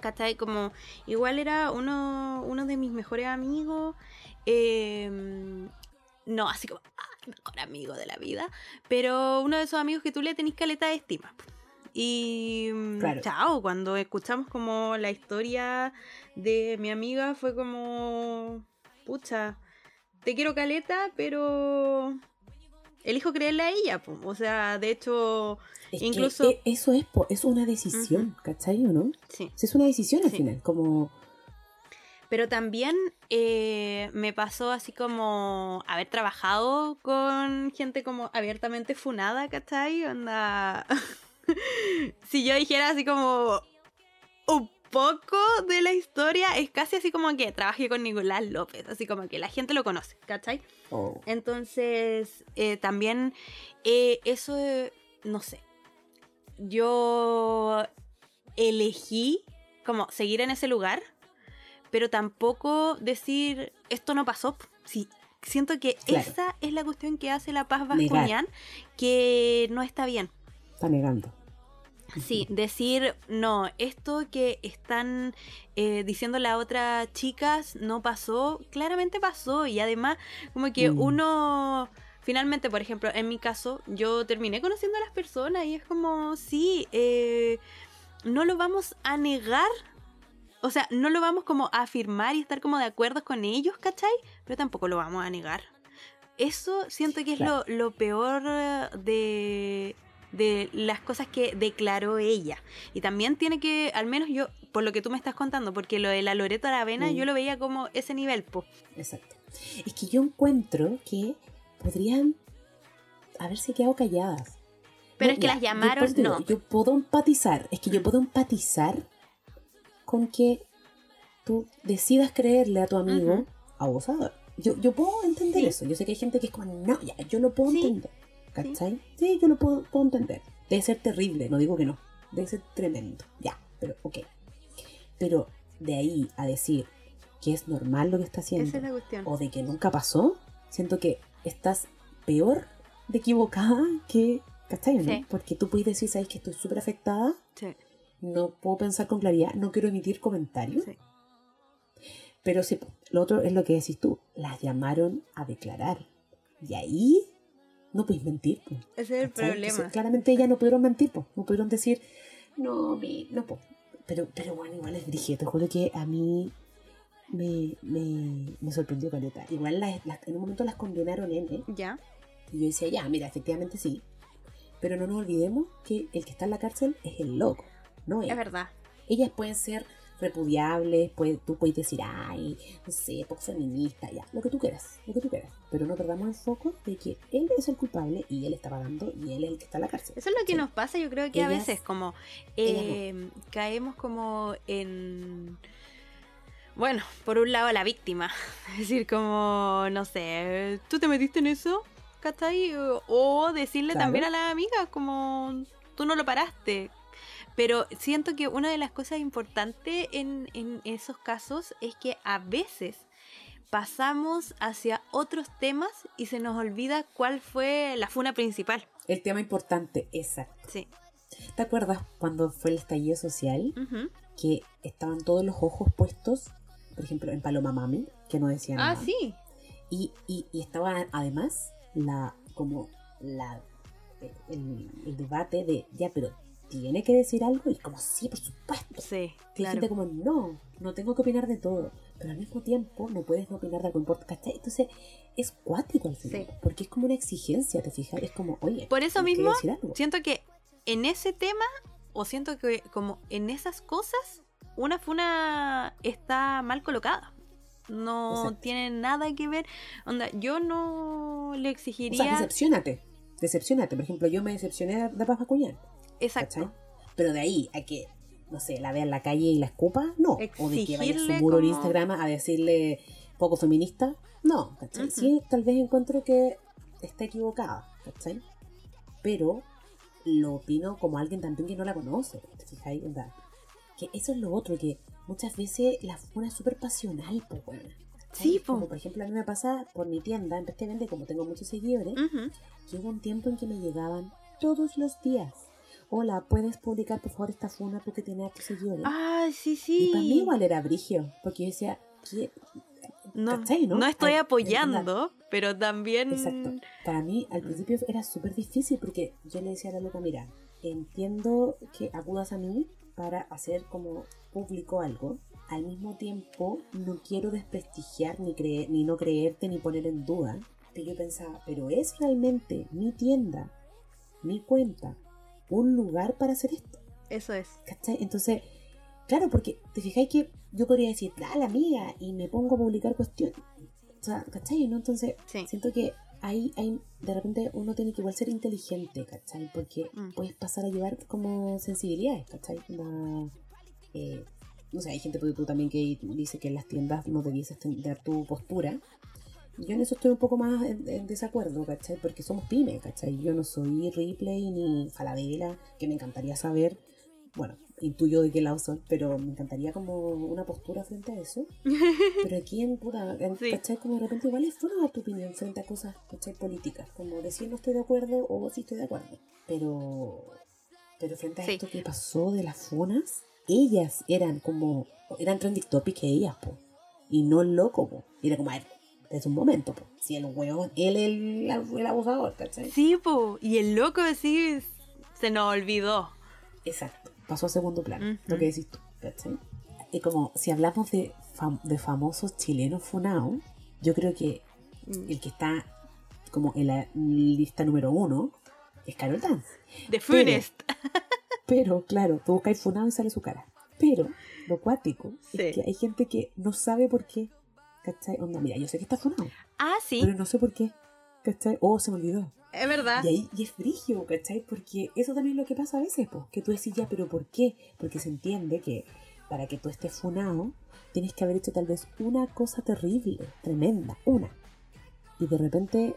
C: ¿Cachai? Como, igual era uno, uno de mis mejores amigos. eh, no, así como, ah, mejor amigo de la vida. Pero uno de esos amigos que tú le tenés caleta de estima. Y mm,
B: Claro.
C: chao, cuando escuchamos como la historia de mi amiga fue como, pucha, te quiero caleta, pero elijo creerle a ella. po. O sea, de hecho,
B: Es
C: incluso-
B: e- eso es, po- es una decisión, ¿cachai o no?
C: sí.
B: Sí, Es una decisión al
C: Sí.
B: final, como...
C: Pero también eh, me pasó así como haber trabajado con gente como abiertamente funada, ¿cachai? Onda... si yo dijera así como un poco de la historia, es casi así como que trabajé con Nicolás López, así como que la gente lo conoce, ¿cachai?
B: oh,
C: Entonces, eh, también eh, eso, eh, no sé, yo elegí como seguir en ese lugar, pero tampoco decir, esto no pasó. Sí, siento que
B: Claro.
C: esa es la cuestión que hace la paz vascuñán, que no está bien.
B: está negando.
C: Sí, decir, no, esto que están eh, diciendo las otras chicas no pasó, claramente pasó y además como que
B: Mm.
C: uno, finalmente, por ejemplo, en mi caso, yo terminé conociendo a las personas y es como, sí, eh, no lo vamos a negar. O sea, no lo vamos como a afirmar y estar como de acuerdo con ellos, ¿cachai? Pero tampoco lo vamos a negar. Eso siento que es
B: Claro.
C: lo, lo peor eh, de, de las cosas que declaró ella. Y también tiene que, al menos yo, por lo que tú me estás contando, porque lo de la Loreto Aravena
B: Mm.
C: yo lo veía como ese nivel, po.
B: Exacto. Es que yo encuentro que podrían haberse quedado calladas.
C: Pero
B: No,
C: es que
B: ya,
C: las
B: yo
C: llamaron,
B: digo,
C: no.
B: Yo puedo empatizar, es que yo puedo empatizar con que tú decidas creerle a tu amigo
C: Ujú.
B: abusador. Yo, yo puedo entender
C: Sí.
B: eso. Yo sé que hay gente que es como, no, ya, yo lo puedo
C: Sí.
B: entender. ¿Cachai? Sí. yo lo puedo, puedo entender. Debe ser terrible, no digo que no. Debe ser tremendo. Ya, pero ok. Pero de ahí a decir que es normal lo que está haciendo
C: Esa es la cuestión.
B: o de que nunca pasó, siento que estás peor de equivocada que, ¿cachai? no? Porque tú puedes decir, ¿sabes que estoy súper afectada?
C: Sí,
B: No puedo pensar con claridad, no quiero emitir comentarios.
C: sí.
B: Pero sí, lo otro es lo que decís tú, las llamaron a declarar. Y ahí no puedes mentir. po,
C: Ese es el
B: ¿cachai?
C: problema.
B: Entonces, claramente ellas no pudieron mentir, po, no pudieron decir, no, mi, no, po. Pero, pero bueno, igual es brígido, te juro que a mí me, me, me sorprendió Caleta. Igual las- las- en un momento las condenaron N,
C: Ya,
B: y yo decía, ya, mira, efectivamente sí. Pero no nos olvidemos que el que está en la cárcel es el loco, no
C: es
B: ella.
C: verdad.
B: Ellas pueden ser repudiables, puede- tú puedes decir, ay, no sé, poco feminista, ya, lo que tú quieras, lo que tú quieras. Pero no perdamos el foco de que él es el culpable y él está pagando y él es el que está en la cárcel.
C: Eso es lo que
B: Sí.
C: nos pasa, yo creo que a veces como eh, caemos como en... Bueno, por un lado la víctima, es decir, como, no sé, tú te metiste en eso, ¿cachai? O, o decirle
B: Claro.
C: también a la amiga como, tú no lo paraste. Pero siento que una de las cosas importantes en, en esos casos es que a veces pasamos hacia otros temas y se nos olvida cuál fue la funa principal.
B: El tema importante, exacto.
C: Sí.
B: ¿Te acuerdas cuando fue el estallido social? Que estaban todos los ojos puestos, por ejemplo, en Paloma Mami, que no decía
C: Ah,
B: nada.
C: sí.
B: Y, y, y estaba además la como la el, el debate de ya, pero tiene que decir algo y como sí, por supuesto.
C: Sí, claro.
B: gente como no, no tengo que opinar de todo, pero al mismo tiempo no puedes no opinar de algo importante, ¿cachai? Entonces es cuático al final,
C: Sí.
B: porque es como una exigencia, ¿te fijas? Es como, oye,
C: Por eso
B: que
C: mismo,
B: algo.
C: siento que en ese tema, o siento que como en esas cosas, una funa está mal colocada. no
B: Exacto.
C: tiene nada que ver. Onda, yo no le
B: O sea,
C: exigiría.
B: decepcionate. Decepcionate. Por ejemplo, yo me decepcioné de, Paz Cuñán.
C: Exacto.
B: ¿cachai? Pero de ahí a que, no sé, la vea en la calle y la escupa, no. O de que vaya a su
C: Exigirle
B: muro en
C: como-
B: Instagram a decirle poco feminista, no. ¿cachai?
C: Ujú.
B: Sí, tal vez encuentro que está equivocada, ¿cachai? Pero lo opino como alguien también que no la conoce, ¿te fijáis? Que eso es lo otro, que muchas veces la funa es súper pasional, pues, bueno.
C: Sí, po.
B: Como por ejemplo a mí me pasa por mi tienda, en vez de vender, como tengo muchos seguidores,
C: Ujú.
B: que hubo un tiempo en que me llegaban todos los días. Hola, ¿puedes publicar por favor esta funa tú que tienes tus seguidores?
C: Ah, sí,
B: Y
C: sí.
B: para mí igual era brigio, porque yo decía, ¿qué?
C: No,
B: ¿cachai, no?
C: no estoy
B: Ay,
C: apoyando, pero también.
B: Exacto. Para mí al principio era súper difícil porque yo le decía a la loca, mira, entiendo que acudas a mí para hacer como público algo. Al mismo tiempo, no quiero desprestigiar ni, creer, ni no creerte ni poner en duda. Pero yo pensaba, pero ¿es realmente mi tienda, mi cuenta, un lugar para hacer esto?
C: Eso es.
B: ¿Cachai? Entonces, claro, porque te fijáis que yo podría decir, dale amiga, y me pongo a publicar cuestiones. O sea, ¿cachai? ¿No? Entonces,
C: Sí.
B: siento que ahí, hay, de repente uno tiene que igual ser inteligente, ¿cachai? Porque
C: Mm.
B: puedes pasar a llevar como sensibilidades, ¿cachai? Onda, eh, no sé, hay gente tú también que dice que en las tiendas no debieses tener tu postura. Yo en eso estoy un poco más en, en desacuerdo, ¿cachai? Porque somos pymes, ¿cachai? Yo no soy Ripley ni Falabella, que me encantaría saber, bueno, intuyo de qué lado son, pero me encantaría como una postura frente a eso. Pero aquí en puta,
C: Sí.
B: ¿cachai? Como de repente igual es bueno dar tu opinión frente a cosas, ¿cachai? Políticas, como decir no estoy de acuerdo o sí estoy de acuerdo. Pero, pero frente a
C: Sí.
B: esto que pasó de las funas, ellas eran como, eran trending topic ellas, po. Y no loco, po. Y era como, a ver, es un momento, po. Si el hueón, él es el, el abusador, ¿cachai?
C: Sí, po. Y el loco sí se nos olvidó.
B: Exacto, pasó a segundo plano,
C: Ujú.
B: lo que decís tú, ¿cachai? Y como si hablamos de, fam- de famosos chilenos funados, yo creo que
C: Mm.
B: el que está como en la lista número uno es Carol Dance.
C: The Funest.
B: Pero, claro, tú buscáis funado y sale su cara. Pero, lo cuático
C: Sí.
B: es que hay gente que no sabe por qué. ¿Cachai? Onda, mira, yo sé que está funado,
C: Ah, sí.
B: pero no sé por qué. ¿Cachai? Oh, se me olvidó.
C: Es verdad.
B: Y ahí y es frigio, ¿cachai? Porque eso también es lo que pasa a veces, pues, que tú decís ya, pero ¿por qué? Porque se entiende que para que tú estés funado, tienes que haber hecho tal vez una cosa terrible, tremenda, una. Y de repente,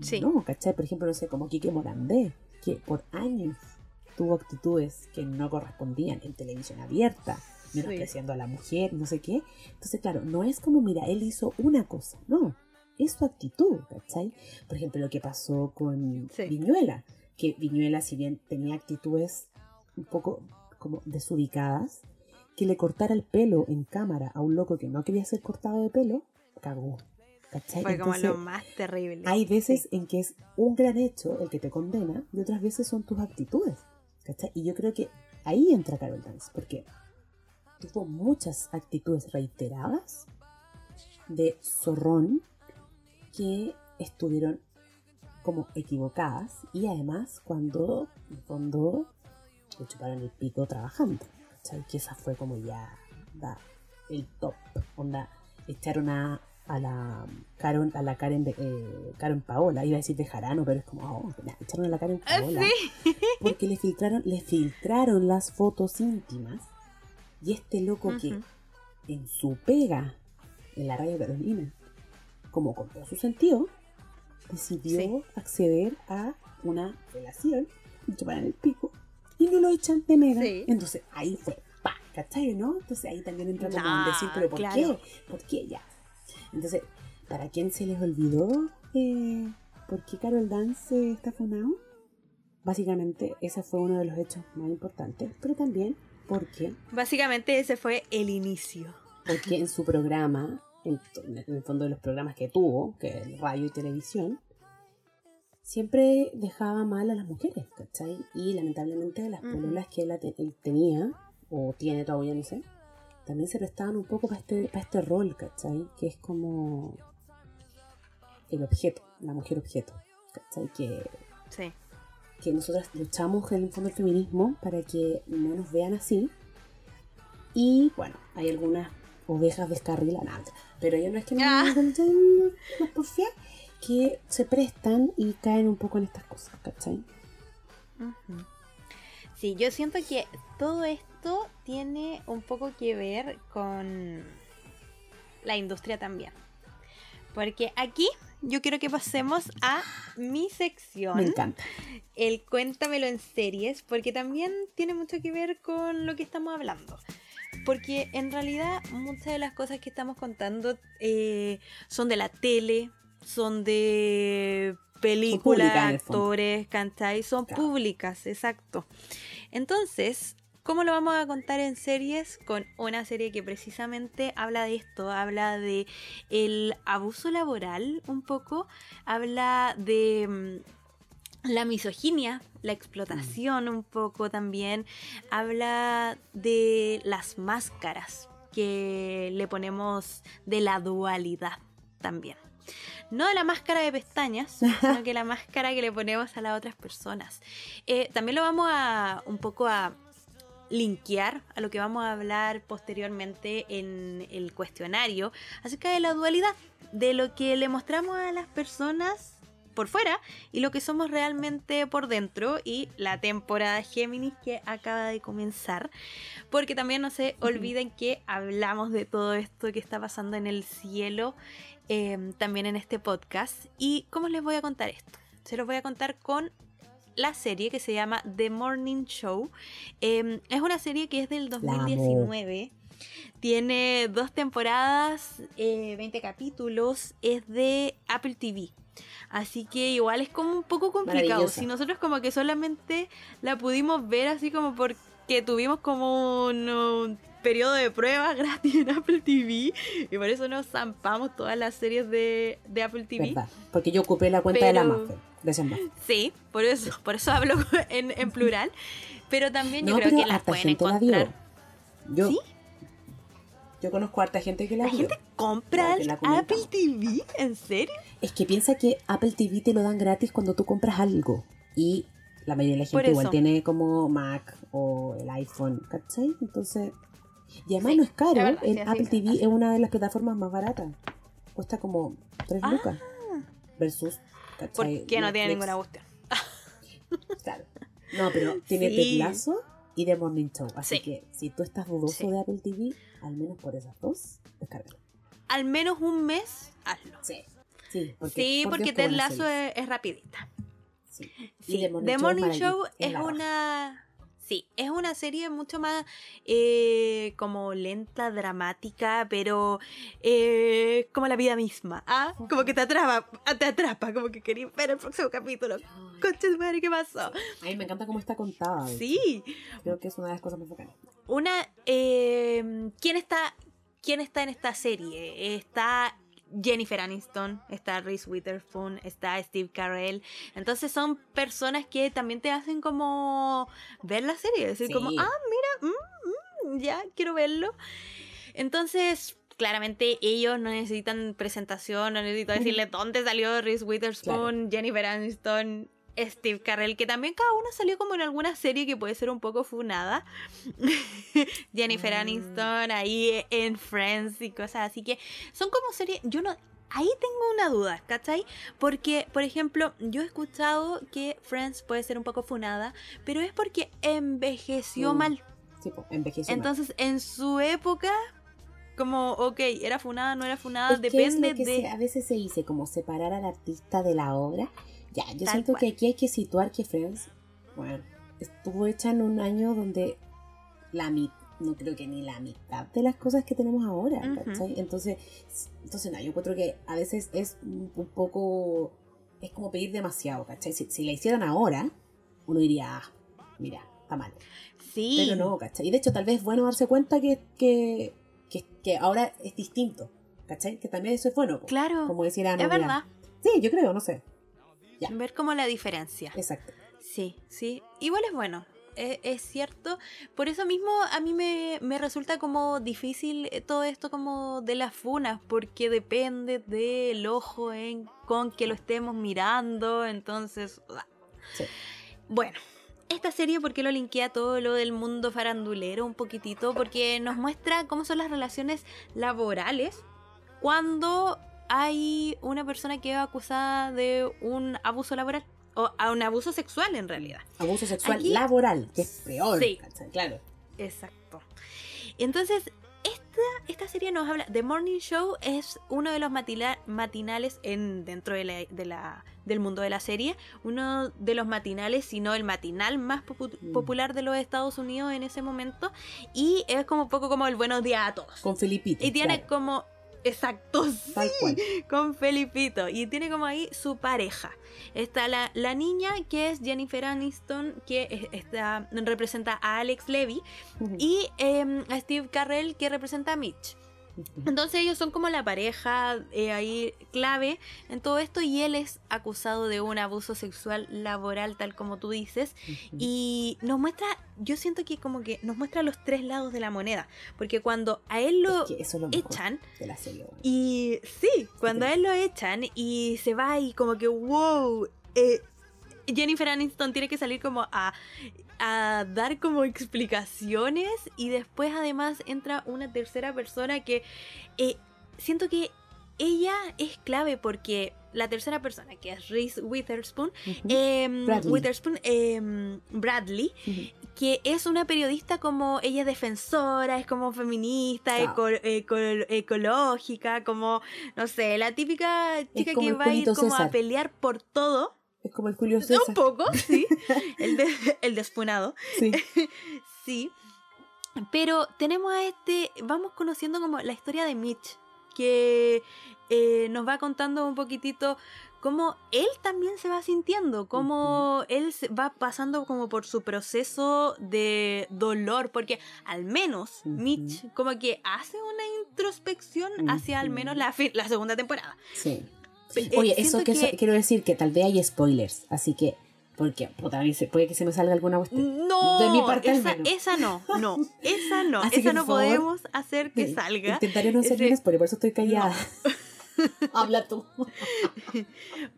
C: Sí.
B: no, ¿cachai? Por ejemplo, no sé, como Quique Morandé, que por años tuvo actitudes que no correspondían en televisión abierta,
C: Sí.
B: menospreciando a la mujer, no sé qué. Entonces, claro, no es como, mira, él hizo una cosa, no. Es su actitud, ¿cachai? Por ejemplo, lo que pasó con
C: Sí.
B: Viñuela, que Viñuela, si bien tenía actitudes un poco como desubicadas, que le cortara el pelo en cámara a un loco que no quería ser cortado de pelo, cagó. ¿Cachai?
C: Fue como
B: Entonces,
C: lo más terrible.
B: hay veces
C: Sí.
B: en que es un gran hecho el que te condena y otras veces son tus actitudes. ¿cachai? Y yo creo que ahí entra Carol Dance, porque tuvo muchas actitudes reiteradas de zorrón que estuvieron como equivocadas y además cuando en el fondo le chuparon el pico trabajando. ¿cachai? Que esa fue como ya da, el top. Onda, echaron a, a la Karen, a la Karen, de- eh, Karen Paola, iba a decir de Jarano, pero es como, oh, echaron a la Karen
C: Ah,
B: Paola.
C: sí.
B: Porque le filtraron, le filtraron las fotos íntimas y este loco que en su pega en la radio Carolina, como con todo su sentido, decidió
C: Sí.
B: acceder a una relación, y chuparan el pico, y no lo echan de mega.
C: Sí.
B: Entonces ahí fue, pa, ¿cachai? ¿No? Entonces ahí también entra como
C: Nah,
B: en decir, pero ¿por
C: claro.
B: qué? ¿Por qué ya? Entonces, ¿para quién se les olvidó eh, por qué Carol Dance está funado? Básicamente, ese fue uno de los hechos más importantes, pero también porque
C: Básicamente ese fue el inicio.
B: porque en su programa, en, el fondo de los programas que tuvo, que es radio y televisión, siempre dejaba mal a las mujeres, ¿cachai? Y lamentablemente las pololas que él, te- él tenía, o tiene todavía, no sé, también se prestaban un poco para este, para este rol, ¿cachai? Que es como el objeto, la mujer objeto, ¿cachai? Que
C: Sí.
B: Que nosotras luchamos en el fondo del feminismo para que no nos vean así. Y bueno, hay algunas ovejas descarriladas. Pero yo no es que no
C: Ah.
B: no porfía, que se prestan y caen un poco en estas cosas, ¿cachai?
C: Sí, yo siento que todo esto tiene un poco que ver con la industria también. Porque aquí yo quiero que pasemos a mi sección,
B: Me encanta.
C: el cuéntamelo en series, porque también tiene mucho que ver con lo que estamos hablando. Porque en realidad muchas de las cosas que estamos contando eh, son de la tele, son de películas, actores, ¿cachai? Son
B: Claro.
C: públicas, exacto. Entonces, ¿cómo lo vamos a contar en series? Con una serie que precisamente habla de esto, habla de el abuso laboral un poco, habla de mm, la misoginia, la explotación un poco también, habla de las máscaras que le ponemos de la dualidad también. No de la máscara de pestañas, sino que la máscara que le ponemos a las otras personas. Eh, también lo vamos a un poco a linkear a lo que vamos a hablar posteriormente en el cuestionario acerca de la dualidad, de lo que le mostramos a las personas por fuera y lo que somos realmente por dentro y la temporada Géminis que acaba de comenzar porque también no se olviden que hablamos de todo esto que está pasando en el cielo eh, también en este podcast. Y cómo les voy a contar esto se los voy a contar con la serie que se llama The Morning Show Eh, es una serie que es del
B: amo.
C: 2019 tiene dos temporadas, eh, 20 capítulos, es de Apple TV. Así que igual es como un poco complicado. Si nosotros como que solamente la pudimos ver así como porque tuvimos como un, un periodo de prueba gratis en Apple TV y por eso nos zampamos todas las series de, de Apple TV.
B: ¿Verdad? Porque yo ocupé la cuenta de la
C: Pero-
B: Maffer.
C: Sí, por eso, por eso hablo en, en plural. Pero también yo
B: No,
C: creo
B: pero
C: que las pueden
B: la
C: encontrar.
B: vio. Yo,
C: ¿Sí?
B: yo conozco a harta gente que la,
C: ¿La
B: vio.
C: gente compra
B: la
C: Apple. TV? ¿En serio?
B: Es que piensa que Apple TV te lo dan gratis cuando tú compras algo. Y la mayoría de la gente igual tiene como Mac o el iPhone, ¿cachai? Entonces. Y además
C: Sí,
B: no es caro.
C: es verdad,
B: en
C: sí,
B: Apple. TV es una de las plataformas más baratas. Cuesta como 3
C: Ah.
B: lucas. Versus. ¿cachai?
C: Porque no tiene ninguna cuestión.
B: Claro. No, pero tiene Lasso y The Morning Show. Así
C: Sí.
B: que si tú estás dudoso de Apple TV, al menos por esas dos, descárgalo.
C: Al menos un mes, hazlo.
B: Sí. Sí, porque,
C: sí, porque Ted Lazo es, es rapidita.
B: Sí.
C: Sí,
B: Y The Morning
C: The
B: Show
C: Morning
B: es
C: Show una... Sí, es una serie mucho más eh, como lenta, dramática, pero eh, como la vida misma. ¿ah? Como que te atrapa, te atrapa, como que querías ver el próximo capítulo.
B: Ay,
C: Concha de madre, ¿qué pasó?
B: A mí me encanta cómo está contada.
C: Sí,
B: Creo que es una de las cosas más bacanas.
C: Una, eh, ¿quién está, quién está en esta serie? Está Jennifer Aniston, está Reese Witherspoon, está Steve Carell. Entonces son personas que también te hacen como ver la serie, decir
B: Sí.
C: como, ah, mira, mm, mm, ya quiero verlo. Entonces, claramente ellos no necesitan presentación, no necesito decirle dónde salió Reese Witherspoon, Jennifer Aniston, Steve Carell, que también cada uno salió como en alguna serie que puede ser un poco funada. Jennifer
B: Ah.
C: Aniston ahí en Friends y cosas así que son como series, yo no... Ahí tengo una duda, ¿cachai? Porque, por ejemplo, yo he escuchado que Friends puede ser un poco funada, pero es porque envejeció
B: Mm.
C: mal.
B: Sí, envejeció mal.
C: Entonces, en su época, como, ok, era funada, no era funada,
B: Es que es
C: depende
B: lo que
C: de...
B: se- a veces se dice como separar al artista de la obra. Ya, yo
C: Tal
B: siento
C: cual.
B: que aquí hay que situar que Friends, bueno, estuvo hecha en un año donde la mitad, no creo que ni la mitad de las cosas que tenemos ahora. ¿cachai? Entonces, entonces no, yo encuentro que a veces es un, un poco, es como pedir demasiado, ¿cachai? Si, si la hicieran ahora, uno diría, ah, mira, está mal.
C: Sí.
B: Pero no, ¿cachai? Y de hecho tal vez es bueno darse cuenta que, que, que, que ahora es distinto, ¿cachai? Que también eso es bueno.
C: Claro,
B: Como decía
C: es verdad.
B: Sí, yo creo, no sé. Ya.
C: Ver como la diferencia.
B: Exacto.
C: Sí, sí. Igual es bueno. e- Es, cierto. Por eso mismo a mí me, me resulta como difícil eh, todo esto como de las funas, porque depende del ojo en, con que lo estemos mirando. Entonces.
B: Sí.
C: bueno. esta serie, ¿por qué lo linkea todo lo del mundo farandulero un poquitito? Porque nos muestra cómo son las relaciones laborales cuando hay una persona que es acusada de un abuso laboral. O a un abuso sexual en realidad.
B: Abuso sexual
C: Aquí-
B: laboral, que es peor.
C: Sí.
B: Claro.
C: Exacto. Entonces, esta, esta serie nos habla. The Morning Show es uno de los matila- matinales en, dentro de la, de la- del mundo de la serie. Uno de los matinales, si no el matinal más popu-
B: Mm.
C: popular de los Estados Unidos en ese momento. Y es como un poco como el buenos días a todos.
B: Con Filipito.
C: Y tiene
B: claro,
C: como. Exacto,
B: cual.
C: con Felipito. Y tiene como ahí su pareja. Está la, la niña que es Jennifer Aniston, que es- está, representa a Alex Levy. Y em, a Steve Carrell, que representa a Mitch. Entonces ellos son como la pareja eh, ahí clave en todo esto y él es acusado de un abuso sexual laboral, tal como tú dices. Y nos muestra, yo siento que como que nos muestra los tres lados de la moneda. Porque cuando a él lo
B: Es que eso es lo mejor
C: echan,
B: de la serie.
C: y sí, cuando a él lo echan y se va y como que, wow, eh, Jennifer Aniston tiene que salir como a, a dar como explicaciones y después además entra una tercera persona que eh, siento que ella es clave porque la tercera persona, que es Reese Witherspoon, em,
B: Bradley.
C: Witherspoon, em, Bradley, que es una periodista como ella es defensora, es como feminista,
B: Claro.
C: eco- eco- ecológica, como, no sé, la típica chica que va a ir como a pelear por todo.
B: Es como el Julio
C: Un
B: César.
C: poco, sí. El, de- el despunado,
B: Sí.
C: sí. Pero tenemos a este, vamos conociendo como la historia de Mitch, que eh, nos va contando un poquitito cómo él también se va sintiendo, cómo él se va pasando como por su proceso de dolor, porque al menos. Mitch como que hace una introspección hacia al menos la, la segunda temporada.
B: Sí.
C: Eh,
B: Oye,
C: siento
B: eso que,
C: que-
B: quiero decir que tal vez hay spoilers, así que porque puta, puede que se me salga alguna cuestión.
C: No,
B: De mi parte
C: esa, no, no, esa no,
B: Así
C: esa no
B: favor,
C: podemos hacer que
B: Sí,
C: salga.
B: Intentaré no ningún spoiler, por eso estoy callada. Habla tú.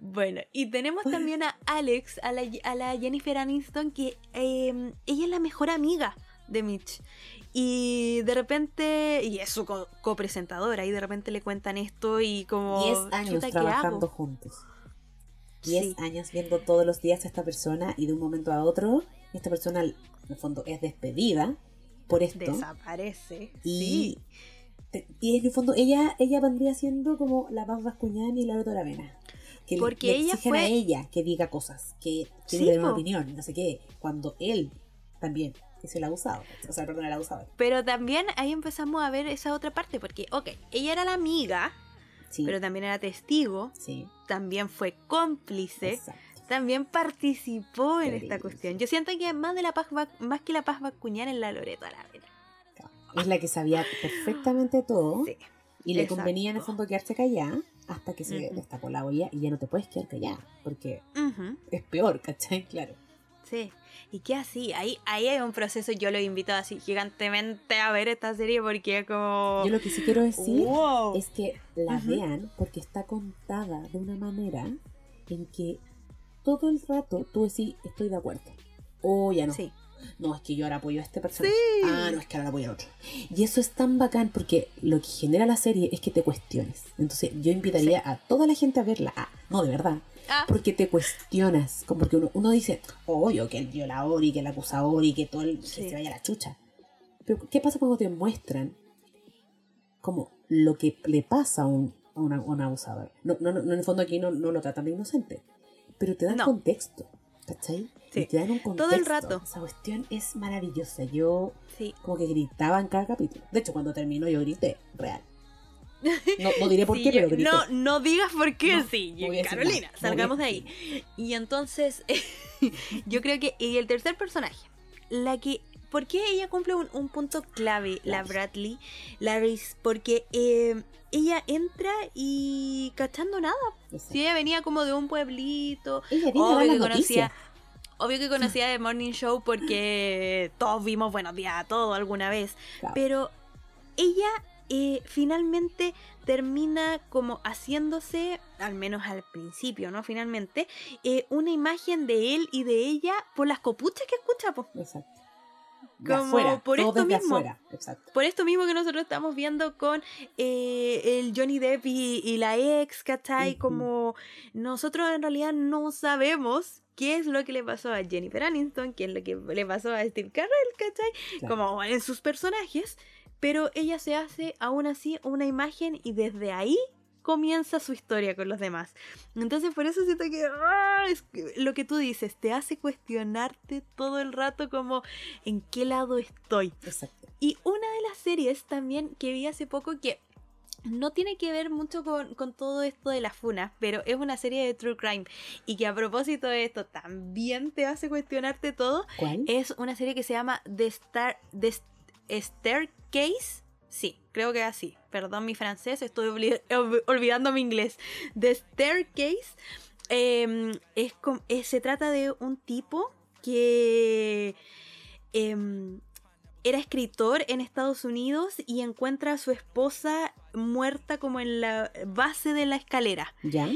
C: Bueno, y tenemos también a Alex, a la, a la Jennifer Aniston, que eh, ella es la mejor amiga de Mitch. Y de repente, y es su co- copresentadora, y de repente le cuentan esto y como...
B: 10 años
C: "Chuta, ¿qué
B: trabajando
C: hago?".
B: juntos. 10
C: Sí.
B: años viendo todos los días a esta persona y de un momento a otro, esta persona en el fondo es despedida por esto.
C: Desaparece.
B: Y,
C: Sí.
B: y en el fondo ella, ella vendría siendo como la Paz Vascuñán y la Loto Aravena. Que le-
C: Porque
B: le,
C: ella
B: exigen
C: fue-
B: a ella que diga cosas, que tiene
C: Sí,
B: que una opinión, no sé qué, cuando él también es el abusado, o sea, perdón, el abusador.
C: Pero también ahí empezamos a ver esa otra parte, porque, ok, ella era la amiga,
B: Sí,
C: pero también era testigo,
B: sí,
C: también fue cómplice,
B: exacto.
C: también participó en esta cuestión. Yo siento que más de la paz Vac- más que la paz vacuñar en la Loreto Aravena.
B: Es la que sabía perfectamente todo
C: Sí.
B: y le
C: exacto.
B: convenía en el fondo quedarse callada hasta que se
C: Ujú.
B: destapó la olla y ya no te puedes quedar callada porque
C: Ujú,
B: es peor, ¿cachai? Claro.
C: ¿Y qué así? Ahí, ahí hay un proceso, yo lo invito así gigantemente a ver esta serie porque como...
B: Yo lo que sí quiero decir
C: Wow.
B: es que la vean porque está contada de una manera en que todo el rato tú decís, estoy de acuerdo. O ya no.
C: Sí.
B: No, es que yo ahora apoyo a este personaje.
C: Sí.
B: Ah, no, es que ahora apoyo al otro. Y eso es tan bacán porque lo que genera la serie es que te cuestiones. Entonces yo invitaría a toda la gente a verla. Ah, no, de verdad.
C: Ah,
B: Porque te cuestionas. como Porque uno, uno dice, obvio que el violador y que el acusador y que todo el,
C: Sí.
B: que se vaya a la chucha. Pero ¿qué pasa cuando te muestran como lo que le pasa a un, a una- a un abusador? No, no, no, en el fondo aquí no, no lo tratan de inocente. Pero te dan
C: No.
B: contexto. ¿Cachai?
C: Sí.
B: Y te dan un contexto.
C: Todo el rato.
B: Esa cuestión es maravillosa. Yo
C: sí.
B: como que gritaba en cada capítulo. De hecho, cuando terminó yo grité, real. No, no diré por
C: Sí,
B: qué,
C: yo-
B: pero grité.
C: no, no digas por qué,
B: No,
C: sí. Carolina, salgamos de ahí. Y entonces, yo creo que y el tercer personaje, la que... ¿Por qué ella cumple un, un punto clave, la. Bradley, la Reese? Porque eh, ella entra y cachando nada.
B: Exacto.
C: Si ella venía como de un pueblito,
B: Ella
C: obvio que conocía, obvio que conocía The Morning Show porque todos vimos Buenos Días a todo alguna vez.
B: Claro.
C: Pero ella eh, finalmente termina como haciéndose, al menos al principio, ¿no? Finalmente, eh, una imagen de él y de ella por las copuchas que escucha.
B: Exacto. De
C: Como
B: afuera,
C: por
B: todo
C: esto
B: desde
C: mismo.
B: afuera, exacto.
C: Por esto mismo que nosotros estamos viendo con eh, el Johnny Depp y, y la ex, ¿cachai? Como nosotros en realidad no sabemos qué es lo que le pasó a Jennifer Aniston, qué es lo que le pasó a Steve Carell, ¿cachai?
B: Claro.
C: Como en sus personajes, pero ella se hace aún así una imagen y desde ahí comienza su historia con los demás. Entonces por eso siento que ah, es lo que tú dices te hace cuestionarte todo el rato como en qué lado estoy.
B: Exacto.
C: Y una de las series también que vi hace poco que no tiene que ver mucho con, con todo esto de las funas, pero es una serie de True Crime y que a propósito de esto también te hace cuestionarte todo,
B: ¿Cuál?
C: es una serie que se llama The, Star, The St- Staircase. Sí, creo que así. Perdón mi francés, estoy olvidando mi inglés. The Staircase eh, es, se trata de un tipo que em, era escritor en Estados Unidos y encuentra a su esposa muerta como en la base de la escalera.
B: ¿Ya?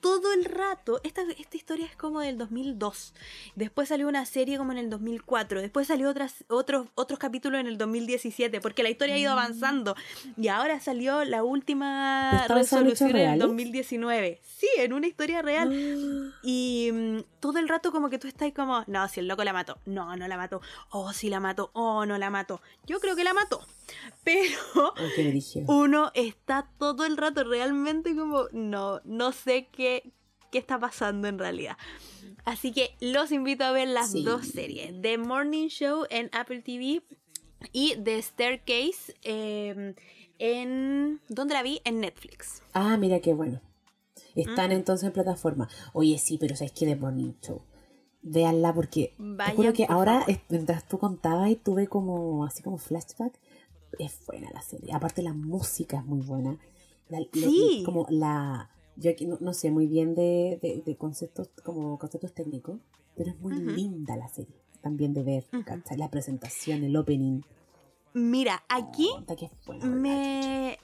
C: Todo el rato, esta, esta historia es como del 2002. Después salió una serie como en el 2004. Después salió otras, otros, otros capítulos en el 2017. Porque la historia ha ido avanzando. Y ahora salió la última
B: ¿Está basada en hechos
C: resolución en el
B: reales?
C: 2019. Sí, en una historia real.
B: Ah,
C: Y mm, todo el rato como que tú estás como, no, si el loco la mató, no, no la mató, oh, si la mató, oh, no la mató. Yo creo que la mató. Pero uno está todo el rato realmente como, no, no sé qué, qué está pasando en realidad. Así que los invito a ver las
B: Sí.
C: dos series. The Morning Show en Apple TV y The Staircase eh, en... ¿Dónde la vi? En Netflix.
B: Ah, mira qué bueno. Están
C: Mm.
B: entonces en plataforma. Oye, sí, pero ¿sabes qué? The Morning Show. Véanla porque te
C: Vayan,
B: juro que ahora,
C: favor.
B: mientras tú contabas y tuve como, así como flashback, es buena la serie. Aparte la música es muy buena. La- lo-
C: Sí.
B: como la... Yo aquí no, no sé muy bien de, de- de conceptos, como conceptos técnicos, pero es muy linda la serie. También de ver. ¿cachai? La presentación, el opening.
C: Mira, aquí me...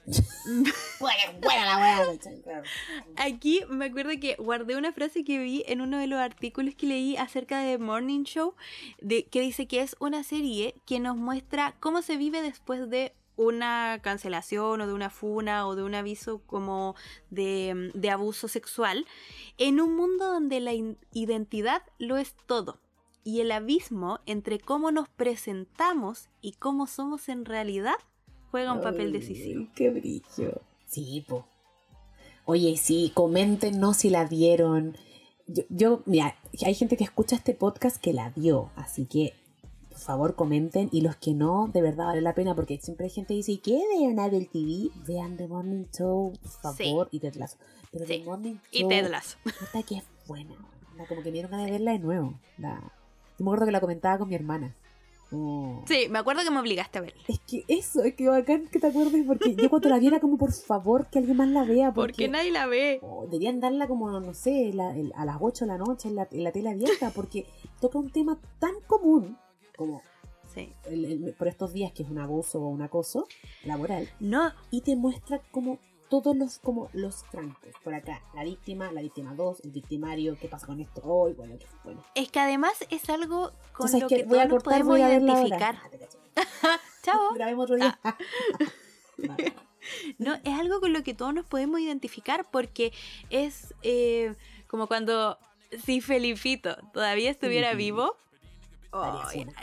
C: Aquí me acuerdo que guardé una frase que vi en uno de los artículos que leí acerca de Morning Show, de, que dice que es una serie que nos muestra cómo se vive después de una cancelación o de una funa o de un aviso como de, de abuso sexual en un mundo donde la identidad lo es todo y el abismo entre cómo nos presentamos y cómo somos en realidad juega un papel decisivo.
B: Qué brillo. Sí, po. Oye, sí, coméntenos si la vieron. Yo, yo, mira, hay gente que escucha este podcast que la vio, así que por favor comenten. Y los que no, de verdad vale la pena, porque siempre hay gente que dice, ¿y qué vean Apple TV? Vean The Morning Show, por
C: Sí.
B: favor, y Ted Lasso. Pero
C: Sí,
B: The Morning
C: Y
B: Show,
C: Ted Lasso.
B: puta que es buena. como que me dieron ganas de verla de nuevo. onda. Yo me acuerdo que la comentaba con mi hermana.
C: Sí, me acuerdo que me obligaste a verla.
B: es que eso, es que bacán que te acuerdes, porque yo cuando la viera como por favor que alguien más la vea, porque,
C: Porque nadie la ve.
B: oh, deberían darla como, no sé, la- el- a las 8 de la noche en la, en la tele abierta, porque toca un tema tan común como
C: Sí.
B: el- el- por estos días que es un abuso o un acoso laboral,
C: No,
B: y te muestra como todos los como los francos, por acá, la víctima, la víctima 2, el victimario, qué pasa con esto hoy, bueno,
C: es que además es algo con
B: Entonces,
C: lo
B: que
C: todos nos podemos identificar.
B: Ah.
C: Chao.
B: Grabemos otro día. Vale.
C: No, es algo con lo que todos nos podemos identificar porque es eh, como cuando si Felipito todavía estuviera vivo.
B: Fuera.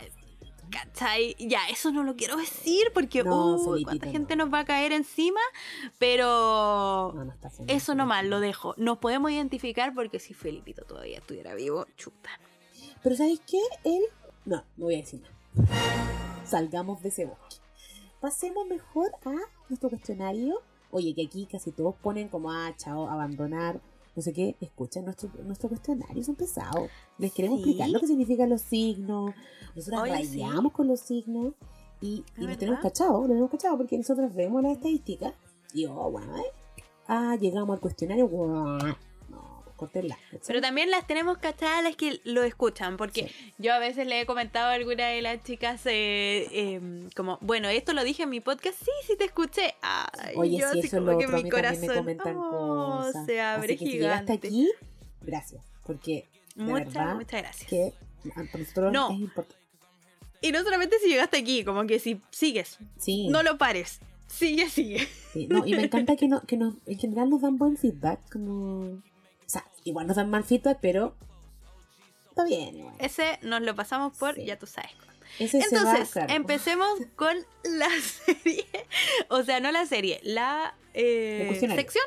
C: ¿Cachai? Ya, eso no lo quiero decir porque
B: No,
C: uh, cuánta
B: no.
C: gente nos va a caer encima, pero
B: No,
C: eso nomás lo dejo. Nos podemos identificar porque si Felipito todavía estuviera vivo, chuta.
B: Pero ¿sabes qué? Él... No, no voy a decir nada. Salgamos de ese bosque. Pasemos mejor a nuestro cuestionario. Oye, que aquí casi todos ponen como, ah, chao, abandonar, no sé qué. Escuchen nuestro, nuestro cuestionario, son pesados. Les queremos
C: Sí.
B: explicar lo que significan los signos. Nosotros
C: sí.
B: rayamos con los signos. Y, y nos tenemos cachado, lo tenemos cachado porque nosotros vemos las estadísticas. Y, oh, bueno, ¿eh? Ah, llegamos al cuestionario. guau.
C: Pero también las tenemos cachadas las que lo escuchan, porque
B: Sí.
C: yo a veces le he comentado a alguna de las chicas eh, em, como, bueno, esto lo dije en mi podcast, sí, sí te escuché. Ay,
B: Oye,
C: yo
B: sí,
C: así
B: eso es
C: como
B: lo
C: que
B: otro.
C: Mi
B: me
C: corazón
B: comentan
C: oh,
B: cosas.
C: se abre
B: Así que si
C: gigante.
B: aquí, gracias. Porque de
C: muchas,
B: verdad
C: muchas gracias.
B: que a nosotros
C: No.
B: es importante.
C: Y no solamente si llegaste aquí, como que si sigues,
B: Sí,
C: no lo pares. Sigue, sigue.
B: sí, no, y me encanta que, no, que nos, en general nos dan buen feedback. Como... Igual nos dan mal feedback, pero está bien. Igual.
C: Ese nos lo pasamos por,
B: Sí.
C: ya tú sabes.
B: Ese va,
C: Entonces,
B: claro.
C: empecemos con la serie. O sea, no la serie, la eh, sección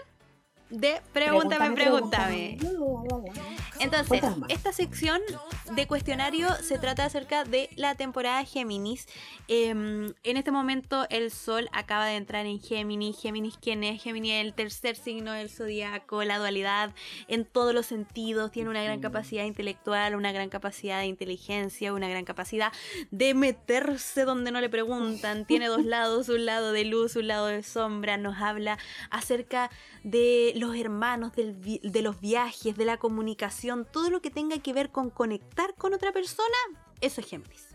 C: de Pregúntame, pregúntame. Entonces, esta sección de cuestionario se trata acerca de la temporada Géminis. Em, en este momento el Sol acaba de entrar en Géminis. Géminis, ¿quién es? Géminis es el tercer signo del zodiaco, la dualidad en todos los sentidos. Tiene una gran capacidad intelectual, una gran capacidad de inteligencia, una gran capacidad de meterse donde no le preguntan. Tiene dos lados, un lado de luz, un lado de sombra. Nos habla acerca de los hermanos, del de los viajes, de la comunicación, todo lo que tenga que ver con conectar con otra persona, eso es Géminis.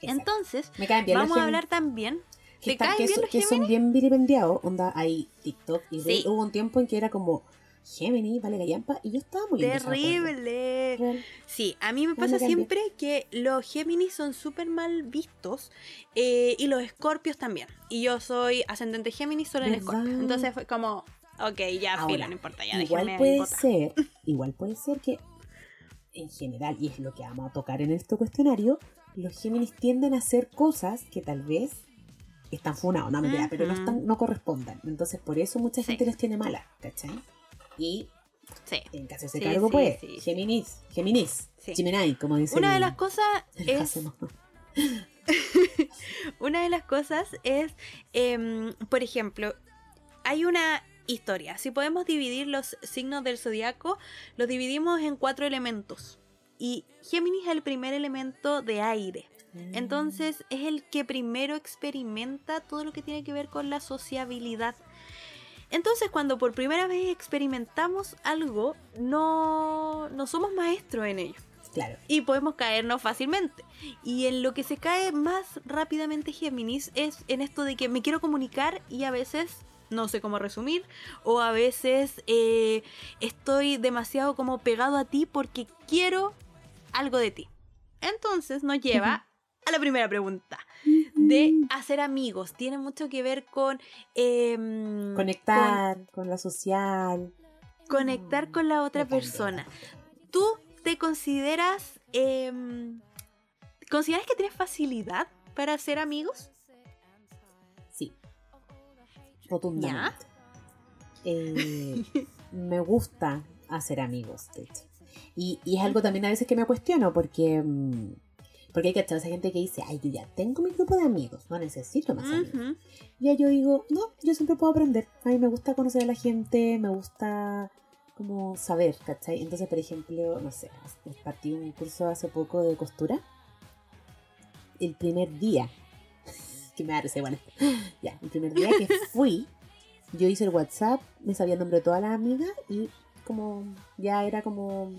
B: Exacto.
C: Entonces,
B: me caen bien los
C: vamos a hablar también.
B: que,
C: ¿Te
B: están- que
C: bien
B: so-
C: los
B: que
C: Géminis?
B: son bien vilipendiados. Onda, hay TikTok y
C: Sí.
B: Hubo un tiempo en que era como Géminis, vale la yampa, y yo estaba muy.
C: Terrible. Sí, a mí me pasa
B: me
C: siempre que los Géminis son súper mal vistos eh, y los Escorpios también. Y yo soy ascendente Géminis, solo en. Escorpio. Entonces fue como, ok, ya,
B: Ahora,
C: filo, no importa, ya
B: igual puede ser, igual puede ser que en general, y es lo que vamos a tocar en este cuestionario, los Géminis tienden a hacer cosas que tal vez están funados, no mentira, pero no están, no correspondan. Entonces por eso mucha
C: Sí.
B: gente los tiene malas, ¿cachai? Y
C: Sí.
B: en caso de ese
C: Sí,
B: cargo,
C: sí,
B: pues,
C: sí.
B: Géminis, Géminis,
C: Sí.
B: Gemini, como dice
C: Una de las cosas es. Una de las cosas es, por ejemplo, hay una historia. Si podemos dividir los signos del zodiaco, los dividimos en cuatro elementos. Y Géminis es el primer elemento de aire. Entonces es el que primero experimenta todo lo que tiene que ver con la sociabilidad. Entonces cuando por primera vez experimentamos algo, no, no somos maestros en ello
B: Claro.
C: y podemos caernos fácilmente. Y en lo que se cae más rápidamente Géminis es en esto de que me quiero comunicar y a veces no sé cómo resumir o a veces eh, estoy demasiado como pegado a ti porque quiero algo de ti. Entonces nos lleva a la primera pregunta de hacer amigos. Tiene mucho que ver con... em,
B: Conectar con la social.
C: con conectar con la otra persona. ¿Tú te consideras... em, ¿Consideras que tienes facilidad para hacer amigos?
B: Rotundamente. Eh, me gusta hacer amigos, de hecho. Y, y es algo también a veces que me cuestiono porque, mm, porque hay que esa gente que dice, ay, yo ya tengo mi grupo de amigos, no necesito más amigos. Y yo digo, no, yo siempre puedo aprender. A mí me gusta conocer a la gente, me gusta como saber, ¿cachai? Entonces, por ejemplo, no sé, partí un curso hace poco de costura. El primer día, que me risa igual. Ya, el primer día que fui, yo hice el WhatsApp, me sabía el nombre de todas las amigas y como ya era como...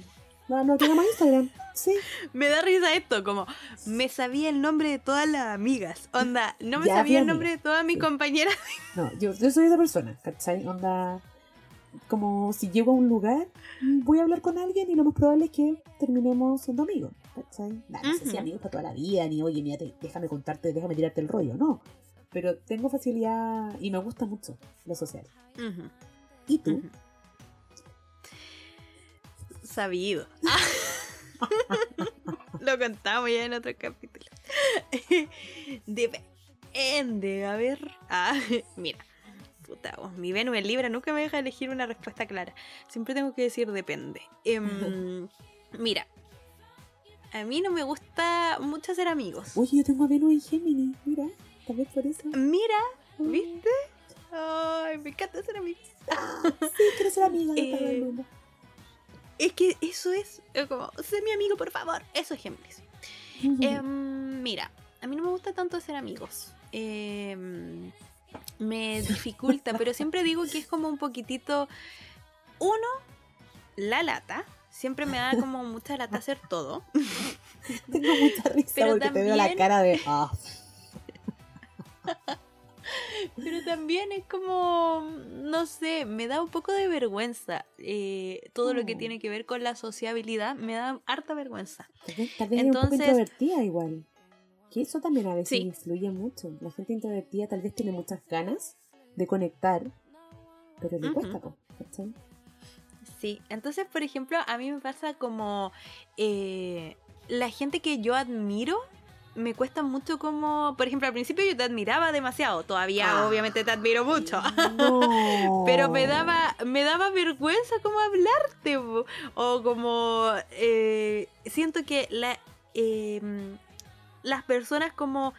B: No, no tengo más Instagram. Sí,
C: Me da risa esto, como me sabía el nombre de todas las amigas. Onda, no me
B: Ya
C: sabía el nombre de todas mis
B: Sí.
C: compañeras.
B: No, yo, yo soy esa persona, ¿cachai? Onda, como si llego a un lugar, voy a hablar con alguien y lo más probable es que terminemos siendo amigos, ¿cachai? Nah, no sé si amigos para toda la vida, ni oye, mira, te- déjame contarte, déjame tirarte el rollo, no. Pero tengo facilidad y me gusta mucho lo social. ¿Y tú?
C: Sabido. Lo contamos ya en otro capítulo. Depende, a ver. Ah, mira. Puta, vos, mi Venus en Libra nunca me deja elegir una respuesta clara. Siempre tengo que decir depende. Em, mira. A mí no me gusta mucho hacer amigos.
B: Oye, yo tengo a Venus en Géminis, mira, tal vez por eso.
C: Mira, ¿viste? Ay, me encanta ser amigos.
B: Ah, sí, quiero ser amiga de todo
C: Eh,
B: el mundo.
C: Es que eso es como, sé mi amigo, por favor. Eso es Géminis. Em, mira, a mí no me gusta tanto hacer amigos. Em, me dificulta, pero siempre digo que es como un poquitito. Uno, la lata. Siempre me da como mucha lata hacer todo.
B: Tengo mucha risa
C: Pero
B: porque te veo la
C: también-
B: cara de. ah,
C: Pero también es como, no sé, me da un poco de vergüenza. eh, todo lo que
B: Oh.
C: tiene que ver con la sociabilidad me da harta vergüenza.
B: tal vez, tal vez es un poco
C: Entonces-
B: introvertida igual. Que eso también a veces
C: Sí.
B: influye mucho. La gente introvertida tal vez tiene muchas ganas de conectar, pero le
C: Ujú.
B: cuesta, po, ¿cachai?
C: Sí, entonces, por ejemplo, a mí me pasa como eh, la gente que yo admiro. Me cuesta mucho como, por ejemplo, al principio yo te admiraba demasiado, todavía
B: Ah.
C: obviamente te admiro mucho.
B: No.
C: Pero me daba, me daba vergüenza como hablarte. O como eh, siento que la, eh, las personas como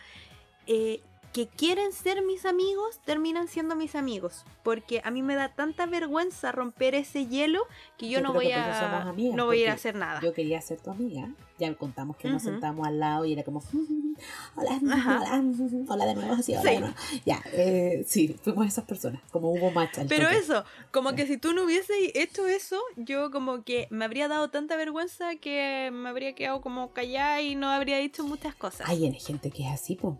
C: eh, que quieren ser mis amigos terminan siendo mis amigos. Porque a mí me da tanta vergüenza romper ese hielo que yo
B: Yo
C: no voy a
B: amigas,
C: no voy a ir a hacer nada.
B: Yo quería ser tu amiga. Ya contamos que nos
C: Ujú.
B: sentábamos al lado y era como, hola, hola, hola de nuevo, así, hola
C: Sí.
B: de nuevo. Ya, eh, sí, fuimos esas personas, como hubo match al
C: Pero
B: toque.
C: eso, como que si tú no hubieses hecho eso, yo como que me habría dado tanta vergüenza que me habría quedado como callada y no habría dicho muchas cosas.
B: Hay en- gente que es así, pues.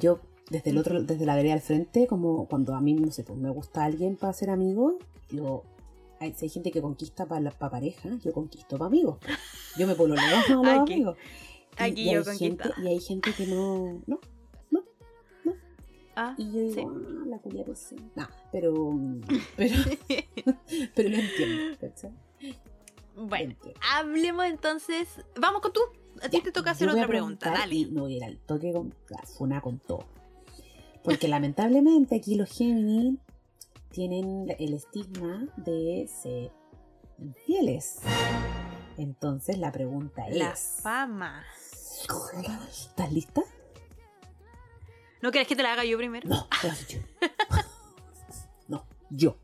B: Yo, desde el otro, desde la vereda al frente, como cuando a mí, no sé, pues me gusta alguien para ser amigo, yo. Hay, gente que conquista para pareja, yo conquisto para amigos. Yo me pololeo a los
C: Aquí-
B: amigos. Y-
C: aquí
B: y
C: yo
B: hay gente. Y hay gente que no. No,
C: Ah,
B: Y yo digo,
C: sí.
B: ah, la culia pues sí. No, pero, pero, pero lo entiendo,
C: Bueno,
B: entiendo.
C: hablemos entonces. Vamos con tú. A ti
B: Ya,
C: te toca hacer otra pregunta. Dale.
B: Y no voy a ir al toque con la funa con todo. Porque lamentablemente aquí los Gemini tienen el estigma de ser infieles. Entonces la pregunta
C: La
B: es:
C: fama.
B: ¿Estás lista?
C: ¿No quieres que te la haga yo primero?
B: No, dicho. No, yo.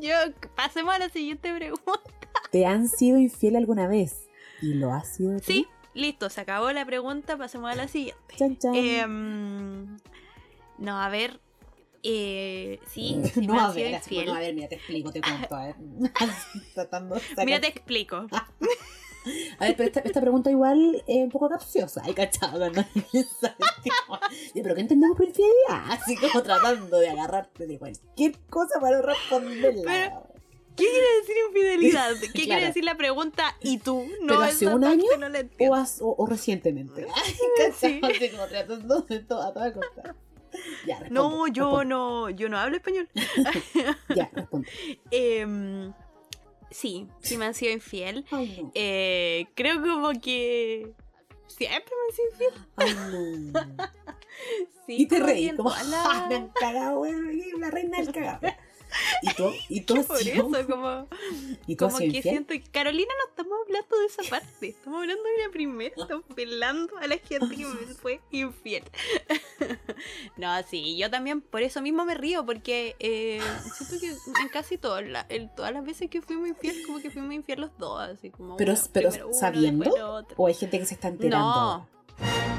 C: Yo, pasemos a la siguiente pregunta.
B: ¿Te han sido infiel alguna vez? ¿Y lo has sido tú?
C: Sí, listo, se acabó la pregunta. Pasemos a la siguiente.
B: Chan, chan.
C: Em, no, a ver. Eh, sí,
B: no, a ver, bueno, a ver, mira, te explico, te cuento, a ver. Tratando sacar-
C: Mira, te explico.
B: A ver, pero esta, esta pregunta igual es un poco capciosa. Ay, cachado, ¿no? Pero ¿qué entendemos por infidelidad? Así como tratando de agarrarte de cualquier cosa para responderla.
C: Pero- ¿Qué quiere decir infidelidad? ¿Qué quiere decir la pregunta? ¿Y tú? No,
B: ¿Pero hace un año
C: no
B: o, has- o- o recientemente.
C: Sí.
B: así como tratando de todo, a toda costa. Ya, responde,
C: No, yo
B: responde.
C: no, yo no hablo español.
B: Ya, responde.
C: Em, sí, sí me han sido infiel.
B: Ay, no.
C: Eh, creo como que siempre me han sido infiel.
B: Ay, no.
C: Sí,
B: Y te reí, como, han cagado, la reina del cagado. Y tú, y has
C: Por eso, como,
B: y has
C: como que
B: infiel.
C: siento que Carolina no estamos hablando de esa parte, estamos hablando de la primera, estamos pelando a la gente que me fue infiel. no, sí, yo también por eso mismo me río, porque eh, siento que en casi todas la- en todas las veces que fuimos infiel, como que fuimos infiel los dos, así como
B: Pero,
C: uno,
B: pero
C: uno,
B: sabiendo, o hay gente que se está enterando.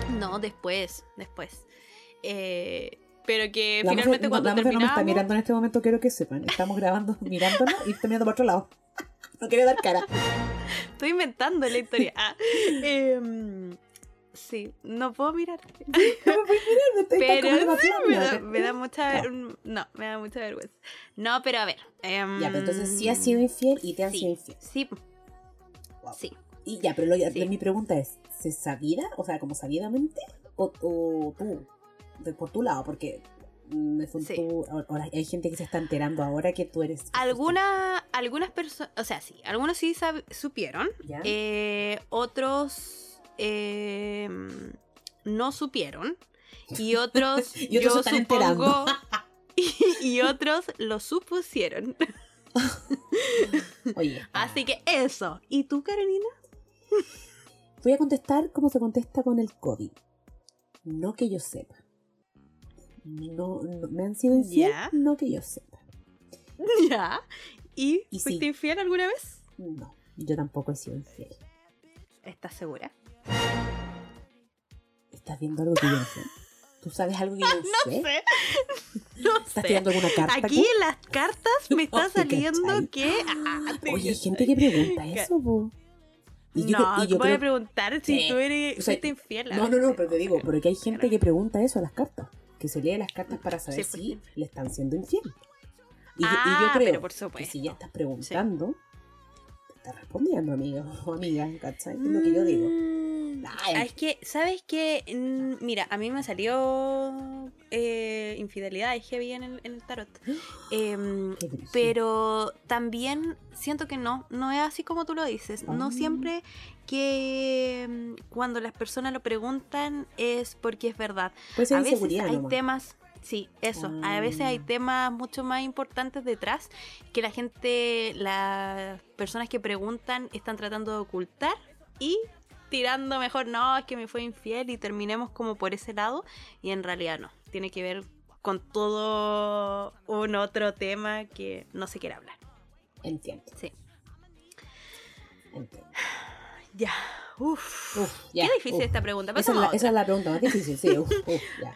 C: No, no, después, después. Eh, pero que
B: La
C: finalmente
B: no,
C: cuando
B: la Mafe no me está mirando en este momento, quiero que sepan. Estamos grabando, mirándonos y está mirando para otro lado. No quiere dar cara.
C: Estoy inventando la historia. Ah, em, sí, no puedo mirarte.
B: No me puedes mirar, me estoy
C: Pero sí, me, da, me da mucha ver- no, me da mucha vergüenza. No, pero a ver. em,
B: Ya, pero entonces sí has sido infiel y te han
C: sí,
B: sido infiel.
C: Sí,
B: Wow.
C: sí.
B: Y ya, pero lo-
C: Sí.
B: mi pregunta es, ¿se sabida? O sea, como sabidamente, o, o tú, de- por tu lado, porque mm, me
C: Sí.
B: tú, ahora hay gente que se está enterando ahora que tú eres...
C: Alguna, algunas personas, o sea, sí, algunos sí supieron, eh, otros em, no supieron y otros,
B: Y otros
C: yo
B: se están enterando.
C: supongo y, y otros lo supusieron.
B: Oye,
C: Así que eso. ¿Y tú, Carolina?
B: voy a contestar como se contesta con el COVID. No que yo sepa. No, no- me han sido infiel,
C: Ya.
B: no que yo sepa.
C: Ya. ¿Y,
B: Y
C: fuiste
B: sí.
C: infiel alguna vez?
B: No, yo tampoco he sido infiel.
C: ¿Estás segura?
B: ¿Estás viendo algo que yo no sé? ¿Tú sabes algo que yo no, sé?
C: sé. No
B: ¿Estás
C: sé.
B: tirando alguna carta?
C: Aquí en las cartas me está saliendo que. ah, te-
B: Oye, hay gente que pregunta eso, po. Y yo,
C: no,
B: y yo
C: voy a preguntar si tú eres
B: O sea,
C: infiel.
B: No, no, no, pero te digo, porque hay gente que pregunta eso a las cartas. Que se lee las cartas para saber
C: Sí,
B: si le están siendo infiel. Y,
C: Ah,
B: yo creo
C: pero por
B: que si ya estás preguntando, te estás respondiendo, amigo o amiga, ¿cachai? Es lo que yo digo.
C: Mm,
B: Ay.
C: ah, Es que, ¿sabes qué? Mm, Mira, a mí me salió eh, infidelidad de heavy en el, en el tarot. Em, pero también siento que no, no es así como tú lo dices.
B: Ah.
C: No siempre que mm, cuando las personas lo preguntan es porque es verdad.
B: Puede ser
C: a veces hay
B: nomás.
C: temas, sí, eso, a veces hay
B: Ah.
C: temas mucho más importantes detrás que la gente, las personas que preguntan están tratando de ocultar y tirando mejor, no, es que me fue infiel y terminemos como por ese lado y en realidad no, tiene que ver con todo un otro tema que no se quiere hablar.
B: Entiendo,
C: Sí.
B: entiendo.
C: Ya, uff.
B: Uf, ya,
C: Qué difícil
B: uf.
C: esta pregunta.
B: Esa es, la, esa es la pregunta más difícil, sí. Uf, uf, ya.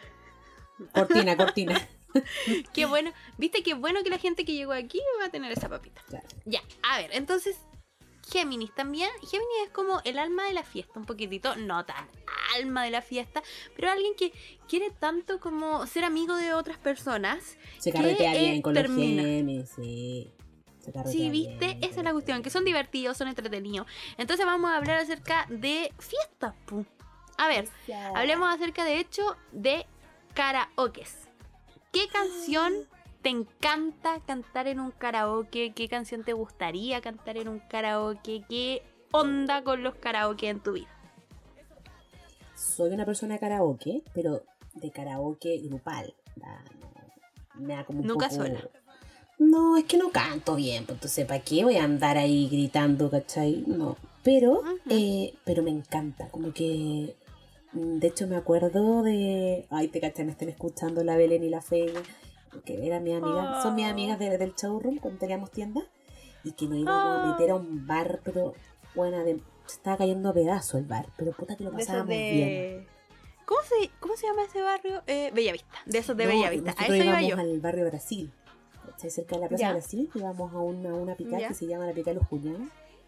B: Cortina, cortina.
C: Qué bueno, viste qué bueno que la gente que llegó aquí va a tener esa papita.
B: Claro.
C: Ya, a ver, entonces, Géminis también. Géminis es como el alma de la fiesta, un poquitito, no tan alma de la fiesta, pero alguien que quiere tanto como ser amigo de otras personas.
B: Se
C: que,
B: carretea
C: eh,
B: bien con los. Géminis, sí.
C: Sí, viste, esa es la cuestión, que son divertidos, son entretenidos. Entonces vamos a hablar acerca de fiestas. A ver, hablemos acerca de hecho de karaokes. ¿Qué canción te encanta cantar en un karaoke? ¿Qué canción te gustaría cantar en un karaoke? ¿Qué onda con los karaoke en tu vida?
B: Soy una persona de karaoke, pero de karaoke grupal. Da, no, me da como un
C: Nunca
B: poco-
C: sola.
B: No, es que no canto bien, pues entonces ¿para qué voy a andar ahí gritando, cachai? No, pero, eh, pero me encanta, como que, mm, de hecho me acuerdo de, ay, te cachai, me estén escuchando la Belén y la Feña, que eran mis amigas, son mis
C: Oh.
B: amigas de- del showroom cuando teníamos tienda, y que nos íbamos a
C: Oh.
B: meter a un bar, pero, buena, de, se estaba cayendo a pedazos el bar, pero puta que lo
C: De
B: pasábamos bien.
C: ¿Cómo se, ¿Cómo se llama ese barrio? Eh, Bellavista. De esos de
B: No,
C: Bellavista. A eso iba yo.
B: al barrio Brasil. ¿Cachai? Cerca de la Plaza
C: Ya.
B: Brasil, íbamos a una, a una picada
C: Ya.
B: que se llama la picada de los cuñados.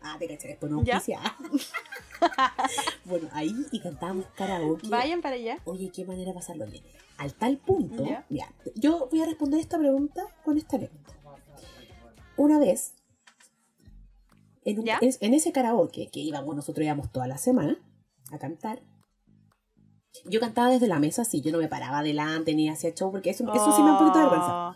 B: Ah, te cachai, después no bueno, ahí y cantábamos karaoke.
C: Vayan para allá.
B: Oye, qué manera de pasarlo bien. Al tal punto,
C: Ya.
B: mira, yo voy a responder esta pregunta con esta anécdota. Una vez, en, un- es- en ese karaoke que íbamos, nosotros íbamos toda la semana a cantar. Yo cantaba desde la mesa, sí, yo no me paraba adelante ni hacía show, porque eso, eso sí me da un poquito de vergüenza.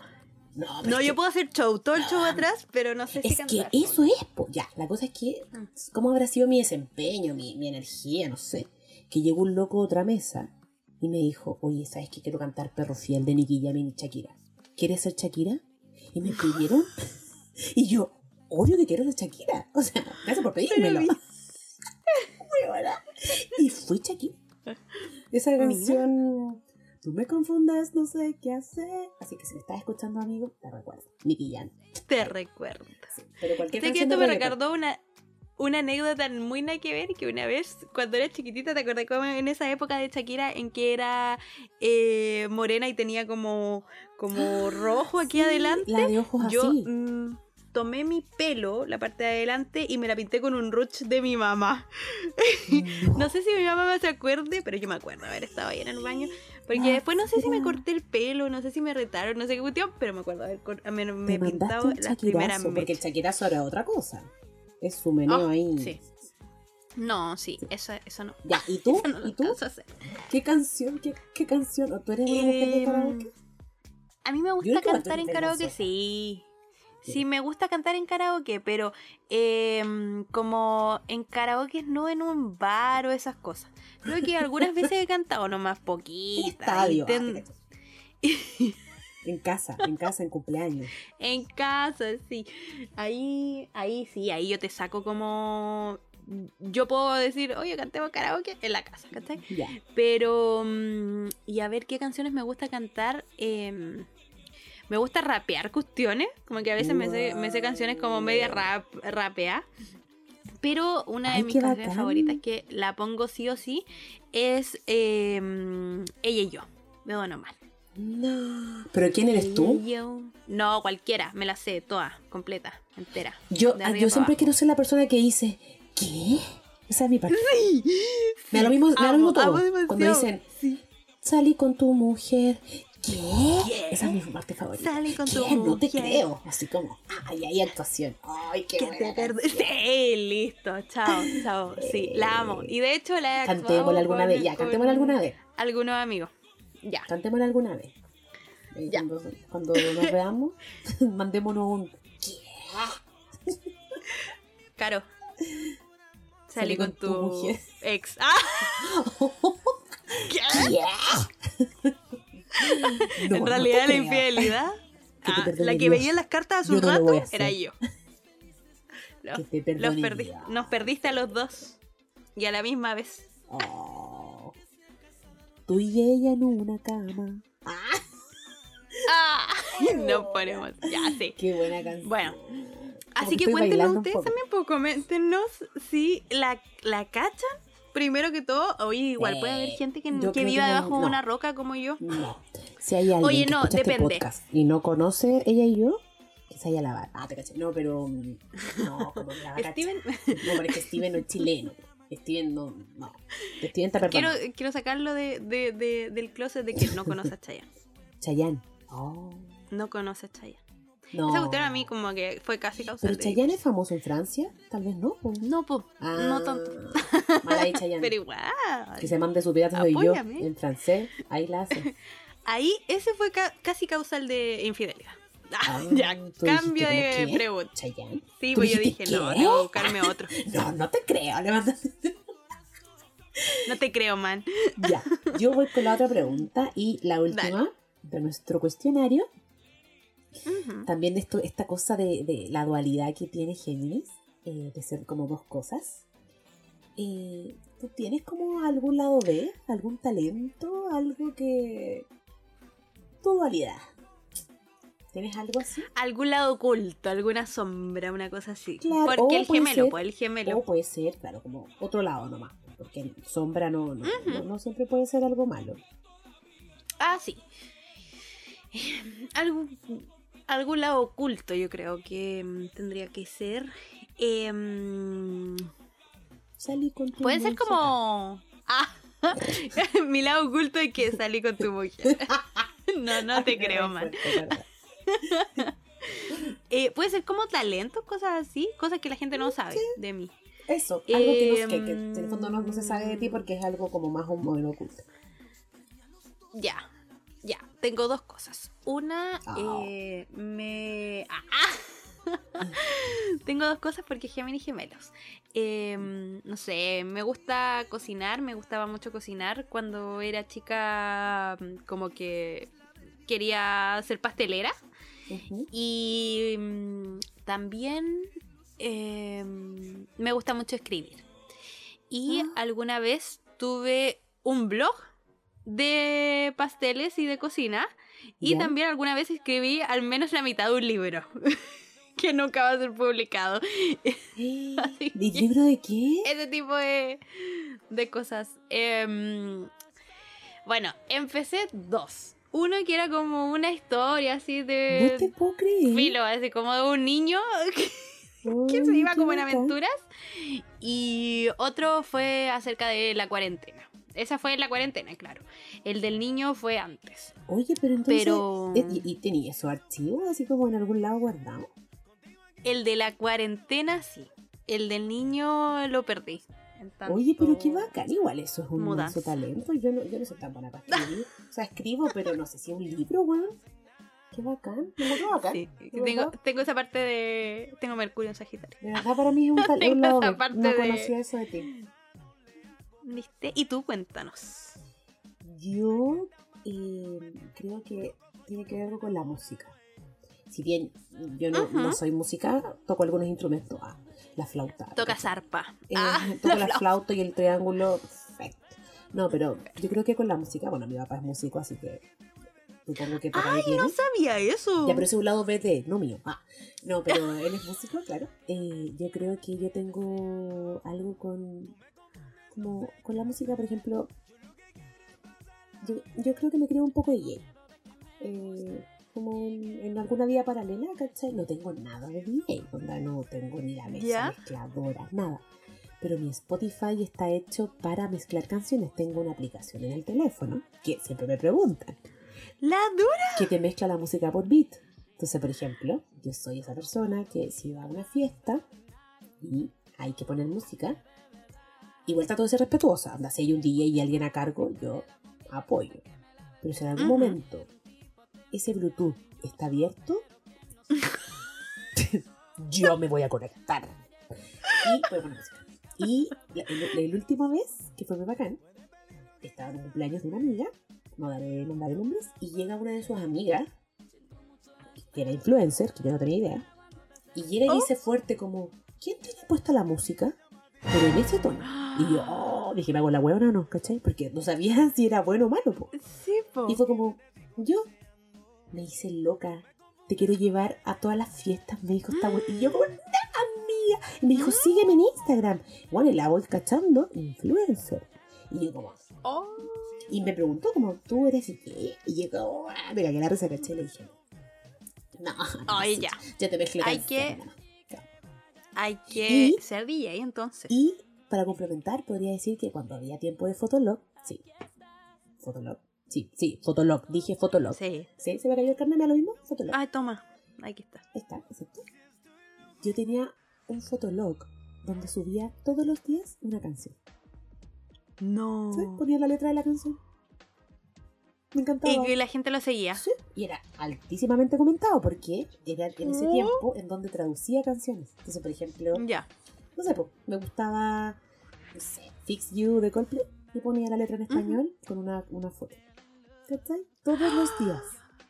B: No,
C: yo
B: que-
C: puedo hacer show, todo el show atrás, pero no sé si
B: es que eso es, po. ya, la cosa es que,
C: Mm.
B: ¿cómo habrá sido mi desempeño, mi, mi energía, no sé? Que llegó un loco a otra mesa y me dijo, oye, ¿sabes qué? Quiero cantar Perro Fiel de Nicky Jam y Shakira. ¿Quieres ser Shakira? Y me pidieron, y yo, obvio que quiero ser Shakira. O sea, gracias por pedírmelo. y fui Shakira. Esa canción, tú me confundas, no sé qué hacer. Así que si me estás escuchando, amigo, te recuerdo. Nicky Jam.
C: Te recuerdo.
B: Sí, Pero cualquier
C: Sé que
B: canción de
C: esto me recordó una, una anécdota muy nada que ver, que una vez, cuando era chiquitita, ¿te acordás como en esa época de Shakira en que era eh, morena y tenía como, como rojo aquí
B: Sí,
C: adelante?
B: La de ojos
C: Yo
B: así.
C: mm, tomé mi pelo, la parte de adelante, y me la pinté con un ruch de mi mamá. No sé si mi mamá se acuerde, pero yo me acuerdo haber estado ahí en el baño. Porque
B: Ah,
C: después no sé si me corté el pelo, no sé si me retaron, no sé qué cuestión, pero me acuerdo haber me, me pintado primeras
B: Shakirazo, porque el
C: mechas.
B: Shakirazo era otra cosa. Es su meneo
C: Oh,
B: ahí.
C: sí. No, sí, eso, eso no.
B: Ya, ¿y tú?
C: No
B: ¿Y tú? ¿Qué canción? ¿Qué, qué canción? ¿O ¿Tú eres una mujer de
C: Em,
B: karaoke?
C: A mí me gusta cantar en karaoke, sí.
B: Sí.
C: Me gusta cantar en karaoke, pero em, como en karaoke no en un bar o esas cosas. Creo que algunas veces he cantado nomás
B: En
C: poquita.
B: estadio. en casa, en casa, en cumpleaños.
C: En casa, sí. Ahí, ahí sí, ahí yo te saco como. Yo puedo decir, oye, cantemos karaoke en la casa, ¿cachai?
B: Ya.
C: Pero. mm, y a ver qué canciones me gusta cantar. em, me gusta rapear cuestiones. Como que a veces me sé, me sé canciones como media rap, rapea. Pero una de mis canciones
B: bacán.
C: favoritas que la pongo sí o sí es em, Ella y yo. Me dono mal.
B: No. ¿Pero quién eres tú?
C: Yo- No, cualquiera, me la sé toda, completa, entera.
B: Yo, ah, yo siempre
C: abajo.
B: quiero ser la persona que dice, ¿qué? Esa es mi parte. Me da lo mismo, me da lo mismo todo. Cuando dicen,
C: Sí.
B: salí con tu mujer. ¿Qué? Esa es mi parte favorita.
C: Salí con tu
B: ¿Qué? No te creo. Así como, ay, hay actuación. Ay, qué buena
C: te. Sí, listo, chao, chao. Sí, la amo. Y de hecho la he
B: Cantémosla alguna vez. Ya, cantémosla alguna vez.
C: Algunos amigos. Ya.
B: Cantémosla alguna vez. Eh,
C: Ya.
B: Cuando, cuando nos veamos, mandémonos un.
C: Caro. Salí con, tu,
B: mujer.
C: ex. ¡Ah! ¿Qué?
B: No,
C: en
B: no
C: realidad la infidelidad. Ah, la que veía en las cartas hace un
B: no
C: rato era yo. No, los
B: Dios.
C: nos perdiste a los dos. Y a la misma vez.
B: Oh. Tú y ella en una cama.
C: ¡Ah! Nos ponemos. Ya, sí.
B: Qué buena canción.
C: Bueno, Así
B: que
C: cuéntenos ustedes
B: poco.
C: también, pues coméntenos si la, la cachan. Primero que todo, oye, igual puede haber
B: Eh,
C: gente que, que viva
B: que no,
C: debajo de
B: no.
C: una roca como yo.
B: No. Si hay alguien
C: Oye,
B: que
C: no,
B: escucha este
C: depende.
B: podcast y no conoce ella y yo, que se haya lavado. Ah, te caché. No, pero. mm, No, como que la va.
C: Steven,
B: No, pero es que Steven no es chileno. Steven no. No. Steven está
C: quiero,
B: perdonado.
C: quiero sacarlo de, de- de- del closet de que no conoce a Chayanne.
B: Chayanne. Oh.
C: No conoce a Chayanne.
B: No.
C: Esa cuestión a mí como que fue casi causal
B: Pero
C: de
B: Chayanne es famoso en Francia. Tal vez no. po.
C: No, pues, no
B: Ah,
C: tanto.
B: Mala ahí, Chayanne.
C: Pero igual.
B: Que se mande su pedazo de yo en francés. Ahí la hace.
C: Ahí ese fue ca- casi causal de infidelidad. Ah,
B: Ah,
C: ya,
B: tú
C: cambio
B: dijiste,
C: de pregunta. Sí,
B: ¿Tú
C: pues yo dije, no, tengo que buscarme otro.
B: No, no te creo. Levanta-
C: No te creo, man.
B: Ya, yo voy con la otra pregunta y la última de nuestro cuestionario.
C: Ujú.
B: También esto, esta cosa de, de la dualidad que tiene Géminis, eh, de ser como dos cosas. Eh, ¿Tú tienes como algún lado B? ¿Algún talento? ¿Algo que... Tu dualidad. ¿Tienes algo así?
C: Algún lado oculto, alguna sombra, una cosa así.
B: Claro,
C: Porque
B: o
C: el gemelo,
B: ser-
C: pues el gemelo.
B: O puede ser, claro, como otro lado nomás. Porque sombra no, no,
C: Ujú.
B: no, no siempre puede ser algo malo.
C: Ah, sí. Eh, Algún, algún lado oculto, yo creo que mm, tendría que ser. Em,
B: Salí con tu
C: puede ser como. Ah, mi lado oculto es que salí con tu mujer. No, no te creo, man. Eh, puede ser como talento, cosas así, cosas que la gente no sabe de mí.
B: Eso, algo que, no, que, que
C: Em,
B: en el fondo no, no se sabe de ti porque es algo como más un modelo oculto.
C: Ya, ya, tengo dos cosas. Una,
B: Ah.
C: eh, me... ah, ah. tengo dos cosas porque Géminis gemelos. Em, no sé, me gusta cocinar, me gustaba mucho cocinar. Cuando era chica, mm, como que quería ser pastelera. Y mm, también em, me gusta mucho escribir. Y
B: Ah.
C: alguna vez tuve un blog de pasteles y de cocina. Y también alguna vez escribí al menos la mitad de un libro. que nunca va a ser publicado.
B: ¿De libro de qué?
C: Ese tipo de, de cosas. Em, bueno, empecé dos. Uno que era como una historia así
B: No
C: de
B: te puedo creer.
C: filo, así como de un niño que
B: Ay,
C: se iba como en aventuras. Y otro fue acerca de la cuarentena. Esa fue la cuarentena, claro. El del niño fue antes.
B: Oye, pero entonces.
C: Pero-
B: ¿Y, y tenía esos archivos así como en algún lado guardados?
C: El de la cuarentena, sí. El del niño lo perdí. En
B: Oye, pero qué
C: tanto-
B: bacán. Igual eso es un talento. Yo no, yo no soy tan buena para escribir. O sea, escribo, pero no sé si un libro, weón. Qué bacán. Encuentro bacán.
C: Sí, tengo, tengo esa parte de. Tengo Mercurio en Sagitario.
B: De verdad, para mí es un talento. No
C: de-
B: conocía eso de ti.
C: ¿Viste? Y tú cuéntanos.
B: Yo eh, creo que tiene que ver con la música. Si bien yo no, soy música, toco algunos instrumentos. Ah, la flauta.
C: Toca zarpa.
B: Eh,
C: ah,
B: toco
C: la
B: la,
C: flauta.
B: y el triángulo. Perfecto. No, pero yo creo que con la música, bueno, mi papá es músico, así que supongo que por ahí
C: Ay,
B: viene.
C: no sabía eso.
B: Ya, pero ese es un lado B de, no mío. Ah, no, pero él es músico, claro. Eh, yo creo que yo tengo algo con. Como con la música, por ejemplo. Yo, yo creo que me creo un poco de gay. eh, como en, en alguna vía paralela, ¿cachai? No tengo nada de DJ, onda, no tengo ni la mesa
C: ¿Ya?
B: mezcladora, nada. Pero mi Spotify está hecho para mezclar canciones. Tengo una aplicación en el teléfono que siempre me preguntan
C: La dura.
B: que te mezcla la música por beat. Entonces, por ejemplo, yo soy esa persona que si va a una fiesta y hay que poner música, igual trato de ser respetuosa. Anda, si hay un DJ y alguien a cargo, yo apoyo. Pero si en algún
C: Ujú.
B: momento ese Bluetooth está abierto, yo me voy a conectar. Y música. Y la, el- la última vez, que fue muy bacán, estaba en un cumpleaños de una amiga, no daré nombres, y llega una de sus amigas, que era influencer, que yo no tenía idea, y llega y
C: Oh.
B: dice fuerte como, ¿quién tiene puesta la música? Pero en ese tono. Y yo, oh, dije, ¿me hago la hueona o no? ¿Cachai? Porque no sabía si era bueno o malo. po.
C: Sí, po.
B: Y fue como, yo me hice loca. Te quiero llevar a todas las fiestas, me dijo esta Y yo como, "No, amiga. Y me dijo, sígueme en Instagram. Bueno, y la voy cachando, influencer. Y yo como,
C: Oh.
B: y me preguntó como, ¿tú eres y qué? Y yo como, ah, me cagué la risa, caché. Le dije, no, no,
C: Oye, ya.
B: Ya te mezclé
C: Hay que-
B: nada más".
C: Hay que
B: Y-
C: ser DJ entonces.
B: Y para complementar, podría decir que cuando había tiempo de Fotolog, sí. Fotolog. Sí, sí, Fotolog. Dije Fotolog. Sí.
C: Sí.
B: ¿Se me cayó el carnet? ¿Me da lo mismo? Fotolog.
C: Ay, toma. Aquí está.
B: Está, exacto. Yo tenía un Fotolog donde subía todos los días una canción.
C: No.
B: ¿sí? Ponía la letra de la canción. Me encantaba.
C: Y la gente lo seguía.
B: Sí, y era altísimamente comentado porque era en ese tiempo en donde traducía canciones. Entonces, por ejemplo,
C: Ya.
B: no sé, po, me gustaba, no sé, Fix You de Coldplay y ponía la letra en español con una, una foto. ¿Cachai? Todos los días.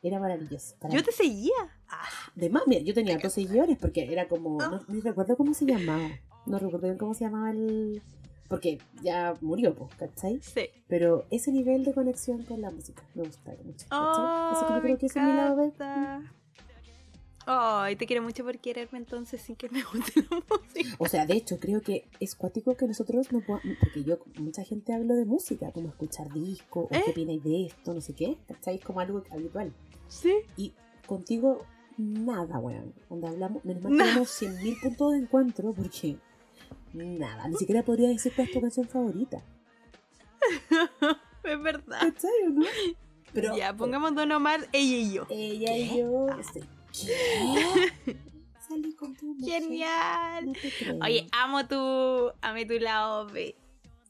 B: Era maravilloso. para
C: Yo
B: mí.
C: te seguía. Ah,
B: Además, mira, yo tenía dos seguidores porque era como, no, ni recuerdo cómo se llamaba. No recuerdo bien cómo se llamaba el... Porque ya murió, pues, ¿cachai?
C: sí.
B: Pero ese nivel de conexión con la música me gusta mucho. ¿cachai? Así que
C: Oh,
B: yo creo que ese es mi lado de...
C: Ay, te quiero mucho por quererme entonces sin que me guste la música.
B: O sea, de hecho, creo que es cuático que nosotros no podamos. Porque yo, mucha gente hablo de música, como escuchar disco, o
C: ¿Eh?
B: qué opináis de esto, no sé qué. ¿Cachai? Es como algo habitual.
C: Sí.
B: Y contigo, nada, weón. Cuando hablamos, menos mal tenemos 100.000 puntos de encuentro, porque nada, ni siquiera podría decir cuál es tu canción favorita.
C: Es verdad.
B: ¿Cachai o no? Pero,
C: ya, pongamos Don Omar, ella y yo.
B: Ella y yo. este, ¿Qué? Salí con tu mujer.
C: Genial.
B: No.
C: Oye, amo tu, amé tu lado B.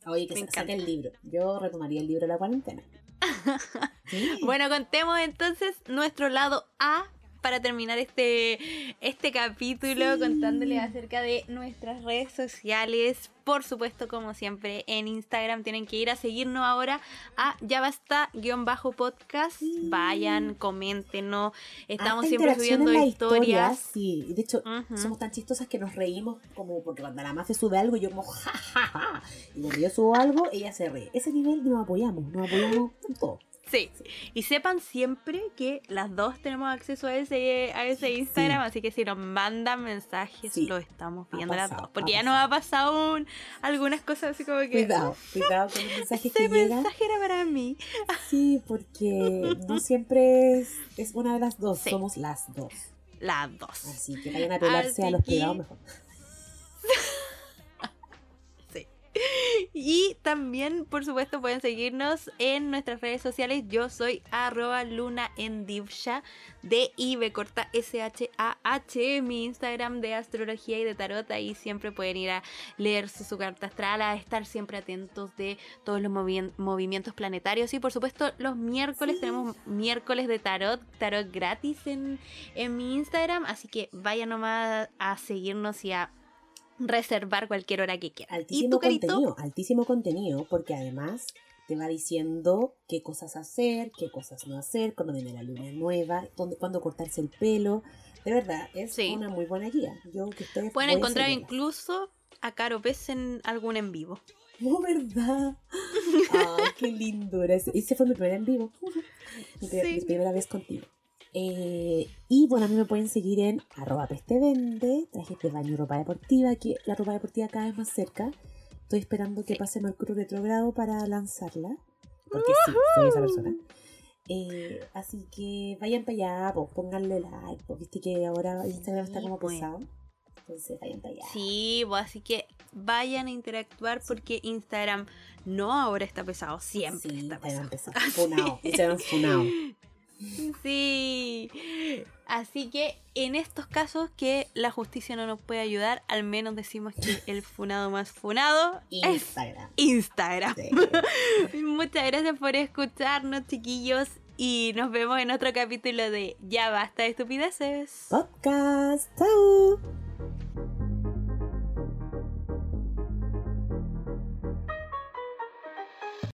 B: Oye, que
C: me
B: sa-
C: encanta.
B: saca el libro. Yo retomaría el libro de la cuarentena. Sí.
C: Bueno, contemos entonces nuestro lado A para terminar este, este capítulo
B: Sí.
C: contándoles acerca de nuestras redes sociales. Por supuesto, como siempre, en Instagram tienen que ir a seguirnos ahora a ya basta guion bajo podcast.
B: Sí.
C: Vayan, coméntenos. Estamos siempre subiendo historias.
B: Sí, y de hecho, somos tan chistosas que nos reímos como porque cuando la Mafe sube algo, yo como ja, ja, ja. Y cuando yo subo algo, ella se ríe. Ese nivel nos apoyamos, nos apoyamos en todo.
C: Sí. Y sepan siempre que las dos tenemos acceso a ese, a ese Instagram, así que si nos mandan mensajes,
B: Sí.
C: lo estamos viendo las dos. Porque ya nos ha pasado un- algunas cosas así como que.
B: Cuidado, cuidado con los mensajes
C: Ese
B: que llegan.
C: mensaje era para mí.
B: Sí, porque no siempre es, es una de las dos,
C: Sí.
B: somos las dos.
C: Las dos.
B: Así que vayan a pelarse a los
C: que-
B: privados mejor.
C: Y también, por supuesto, pueden seguirnos en nuestras redes sociales. Yo soy arroba luna en divsha, de IB corta S-H-A-H, mi Instagram de astrología y de tarot. Ahí siempre pueden ir a leer su, su carta astral, a estar siempre atentos de todos los movi- movimientos planetarios. Y por supuesto, los miércoles
B: Sí.
C: tenemos miércoles de tarot, tarot gratis en, en mi Instagram. Así que vayan nomás a seguirnos y a reservar cualquier hora que quieran. ¿Y
B: Altísimo
C: tu carito?
B: contenido, altísimo contenido, porque además te va diciendo qué cosas hacer, qué cosas no hacer, cuando viene la luna nueva, dónde, cuándo cortarse el pelo. De verdad, es
C: Sí.
B: una muy buena guía. Yo que ustedes
C: Pueden encontrar
B: seguirla.
C: incluso a Caro Pez en algún en vivo.
B: Oh, ¿verdad? Ay, qué lindo era ese. Ese fue mi primer en vivo. Mi,
C: Sí.
B: mi primera vez contigo. Eh, y bueno, a mí me pueden seguir en arroba pestevende, trajes de baño y ropa deportiva, que la ropa deportiva cada vez más cerca. Estoy esperando que pase Mercurio retrogrado para lanzarla. Porque sí, soy esa persona. Eh, así que vayan para allá, pues, pónganle like, pues, viste que ahora Instagram está como
C: pues.
B: pesado. Entonces vayan para allá.
C: Sí, pues, así que vayan a interactuar porque Instagram no ahora está pesado, siempre
B: Sí,
C: está pesado.
B: pesado. Funao. Instagram funao.
C: Sí. Así que en estos casos que la justicia no nos puede ayudar, al menos decimos que el funado más funado es
B: Instagram.
C: Instagram.
B: Sí.
C: Muchas gracias por escucharnos, chiquillos. Y nos vemos en otro capítulo de Ya basta de estupideces.
B: Podcast. Chao.